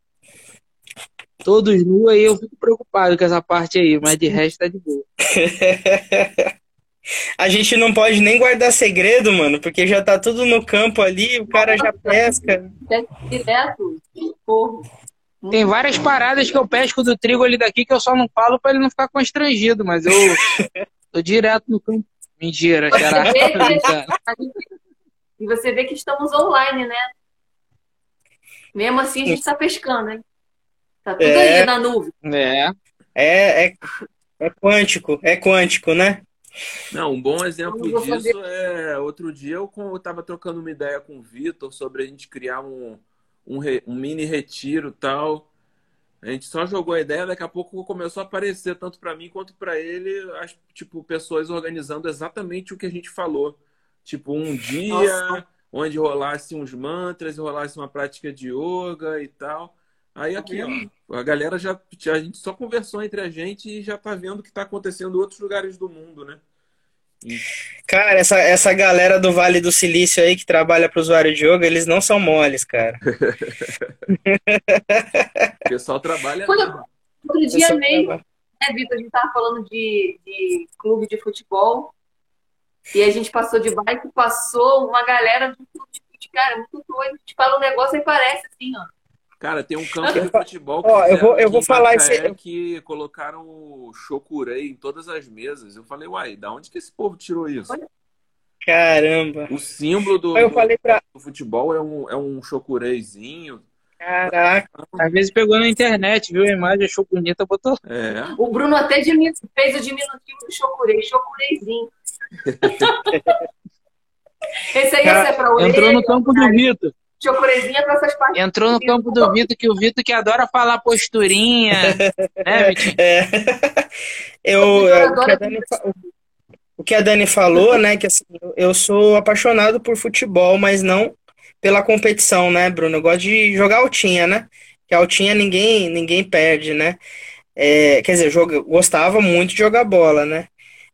Todos nu, aí eu fico preocupado com essa parte aí, mas de resto tá de boa. A gente não pode nem guardar segredo, mano, porque já tá tudo no campo ali, o cara já pesca. Direto. Socorro. Tem várias paradas que eu pesco do trigo ali daqui que eu só não falo pra ele não ficar constrangido, mas eu tô direto no campo. Mentira, Você caralho. vê Tô que- brincando. a gente- E você vê que estamos online, né? Mesmo assim, a gente tá pescando, hein? Tá tudo É. aí na nuvem. É. É, é, é quântico, é quântico, né? Não, um bom exemplo vou fazer- disso é outro dia eu, eu tava trocando uma ideia com o Vitor sobre a gente criar um, um, re- um mini retiro e tal. A gente só jogou a ideia, daqui a pouco começou a aparecer tanto para mim quanto para ele, as tipo pessoas organizando exatamente o que a gente falou. Tipo, um dia Nossa. onde rolasse uns mantras, rolasse uma prática de yoga e tal. Aí aqui, ó, a galera já a gente só conversou entre a gente e já tá vendo o que tá acontecendo em outros lugares do mundo, né? Cara, essa, essa galera do Vale do Silício aí que trabalha para usuário de yoga, eles não são moles, cara. O pessoal trabalha. Quando- Outro dia Essa- mesmo, né, Vitor? A gente tava falando de, de clube de futebol. E a gente passou de bike, passou uma galera do clube de futebol. Cara, é muito doido. A gente fala um negócio e parece assim, ó. Cara, tem um campo de futebol que Ó, eu vou- eu aqui vou falar Macaé esse- que colocaram o chokurei em todas as mesas. Eu falei, uai, da onde que esse povo tirou isso? Caramba. O símbolo do, eu falei pra. do futebol é um, é um chokureizinho. Caraca, Às vezes pegou na internet, viu a imagem, achou bonita, botou. É. O Bruno até diminu- fez o diminutivo do chocurei, chocureizinho. Esse aí Cara, é pra orelha, Entrou no campo do Vitor. Chocureizinho é pra essas partes. Entrou no campo do Vitor, que o Vitor que adora falar posturinha. né, Vitinho? É. Eu, Eu é, o, que a adoro Dani, o que a Dani falou, né, que assim, eu sou apaixonado por futebol, mas não pela competição, né, Bruno? Eu gosto de jogar altinha, né? Que altinha ninguém, ninguém perde, né? É, quer dizer, eu gostava muito de jogar bola, né?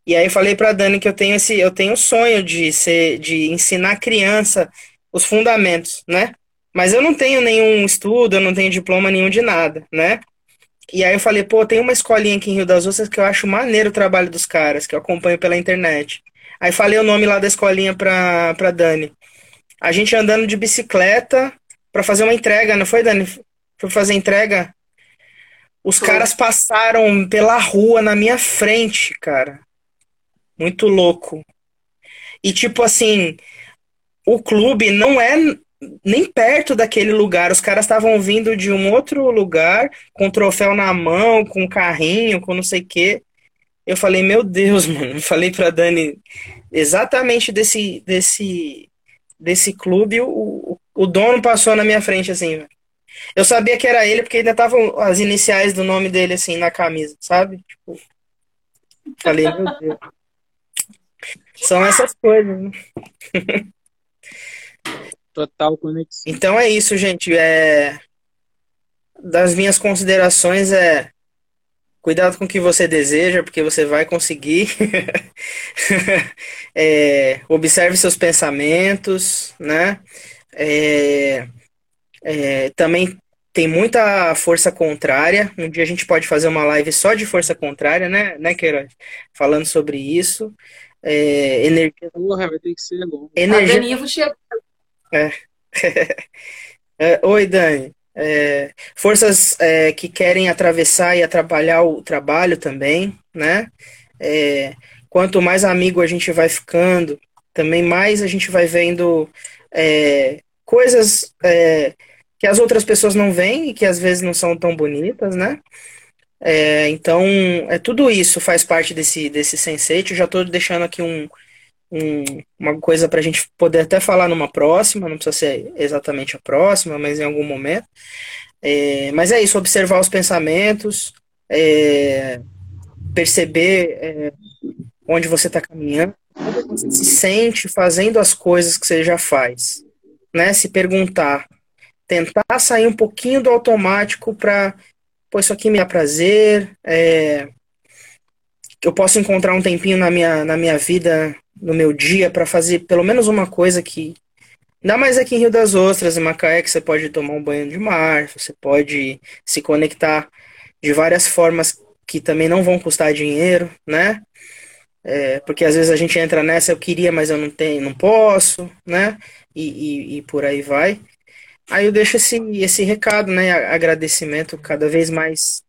E aí falei pra Dani que eu tenho esse, eu tenho o sonho de ser, de ensinar a criança os fundamentos, né? Mas eu não tenho nenhum estudo, eu não tenho diploma nenhum de nada, né? E aí eu falei, pô, tem uma escolinha aqui em Rio das Ostras que eu acho maneiro o trabalho dos caras, que eu acompanho pela internet. Aí falei o nome lá da escolinha pra, pra Dani. A gente andando de bicicleta pra fazer uma entrega, não foi, Dani? Foi fazer entrega? Os Foi. caras passaram pela rua na minha frente, cara. Muito louco. E tipo assim, o clube não é nem perto daquele lugar. Os caras estavam vindo de um outro lugar, com troféu na mão, com carrinho, com não sei o quê. Eu falei, meu Deus, mano. Falei pra Dani exatamente desse, desse, desse clube. O, o dono passou na minha frente, assim, velho. Eu sabia que era ele porque ainda estavam as iniciais do nome dele, assim, na camisa, sabe? Tipo, falei, meu Deus. São essas coisas, né? Total conexão. Então é isso, gente. É... Das minhas considerações é cuidado com o que você deseja, porque você vai conseguir. É, Observe seus pensamentos, né? É, é, Também tem muita força contrária. Um dia a gente pode fazer uma live só de força contrária, né, né, Queiroz? Falando sobre isso. É, Energia, Porra, vai ter que ser. A energia Chegou. É, Oi, Dani. É, forças é, que querem atravessar e atrapalhar o trabalho também, né? É, quanto mais amigo a gente vai ficando, também mais a gente vai vendo é, coisas é, que as outras pessoas não veem e que às vezes não são tão bonitas, né? É, então, é tudo isso faz parte desse, desse Sense8. Eu já estou deixando aqui um, um, uma coisa para a gente poder até falar numa próxima, não precisa ser exatamente a próxima, mas em algum momento. É, mas é isso, observar os pensamentos, é, perceber é, onde você está caminhando, como você se sente fazendo as coisas que você já faz. Né? Se perguntar, tentar sair um pouquinho do automático para, pô, isso aqui me dá prazer, é, eu posso encontrar um tempinho na minha, na minha vida, no meu dia, para fazer pelo menos uma coisa que. Ainda mais aqui em Rio das Ostras, em Macaé, que você pode tomar um banho de mar, você pode se conectar de várias formas que também não vão custar dinheiro, né? É, porque às vezes a gente entra nessa, eu queria, mas eu não tenho, não posso, né? E, e, e por aí vai. Aí eu deixo esse, esse recado, né? Agradecimento cada vez mais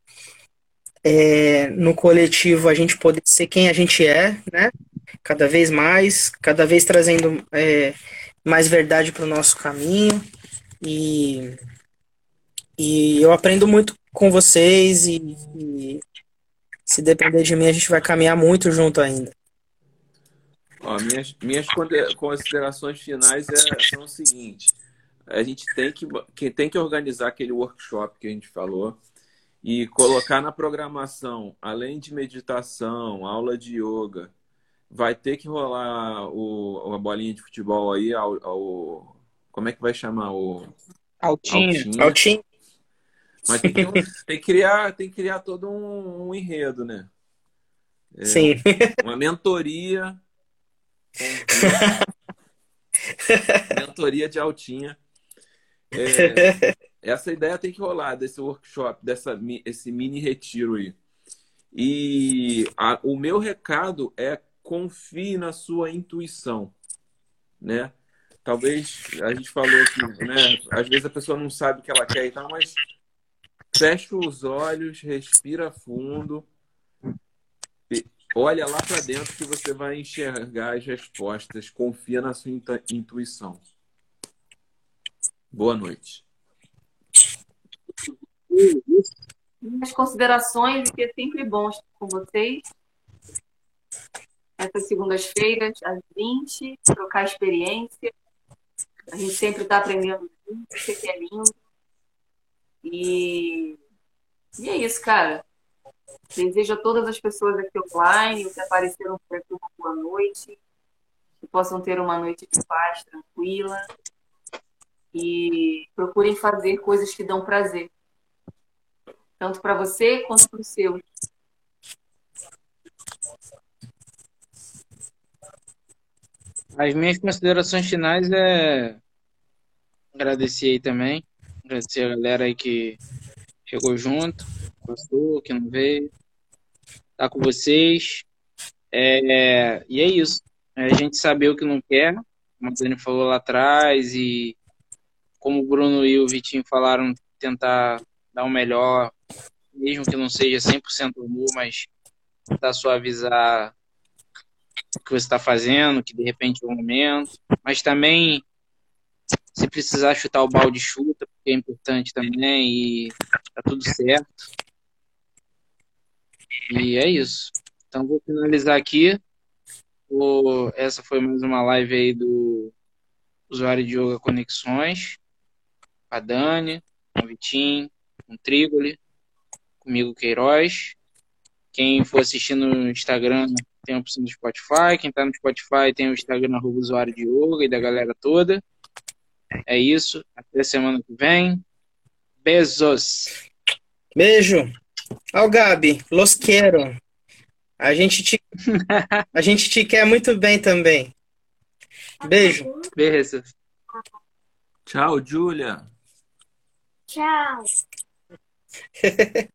é, no coletivo a gente poder ser quem a gente é, né? Cada vez mais, cada vez trazendo é, mais verdade para o nosso caminho. E, e eu aprendo muito com vocês e, e se depender de mim, a gente vai caminhar muito junto ainda. Ó, minhas, minhas considerações finais é, são o seguinte: a gente tem que, que, tem que organizar aquele workshop que a gente falou e colocar na programação, além de meditação, aula de yoga, vai ter que rolar o, a bolinha de futebol aí, ao, ao como é que vai chamar o Altinho. Altinho. Altinho. Mas tem que, tem que, criar, tem que criar todo um, um enredo, né? É, Sim. Uma mentoria. mentoria de altinha. É, essa ideia tem que rolar desse workshop, dessa, esse mini retiro aí. E a, o meu recado é confie na sua intuição, né? Talvez a gente falou que, né? Às vezes a pessoa não sabe o que ela quer e tal, mas Fecha os olhos, respira fundo, olha lá para dentro que você vai enxergar as respostas. Confia na sua intuição. Boa noite. As considerações, que é sempre bom estar com vocês. Essas segundas-feiras, às 20, trocar experiência. A gente sempre está aprendendo junto, isso aqui é lindo. E, e é isso, cara. Desejo a todas as pessoas aqui online, que apareceram por aqui uma boa noite, que possam ter uma noite de paz, tranquila. E procurem fazer coisas que dão prazer. Tanto para você quanto para o seu. As minhas considerações finais é agradecer aí também Agradecer a galera aí que chegou junto, gostou, que não veio. Tá com vocês. É, e é isso. É a gente saber o que não quer, como a Dani falou lá atrás, e como o Bruno e o Vitinho falaram, tentar dar o melhor, mesmo que não seja 100% humor, mas tentar suavizar o que você está fazendo, que de repente é o momento, mas também se precisar chutar o balde, chuta, porque é importante também e tá tudo certo. E é isso. Então vou finalizar aqui. Essa foi mais uma live aí do usuário de Yoga Conexões. A Dani, com o Vitinho, com o Trigoli, comigo Queiroz. Quem for assistir no Instagram tem a opção do Spotify. Quem tá no Spotify tem o Instagram arroba usuário de yoga e da galera toda. É isso. Até semana que vem. Beijos. Beijo. Ó, Gabi, los quero. A gente te, a gente te quer muito bem também. Beijo. Beijo. Tchau, Julia. Tchau.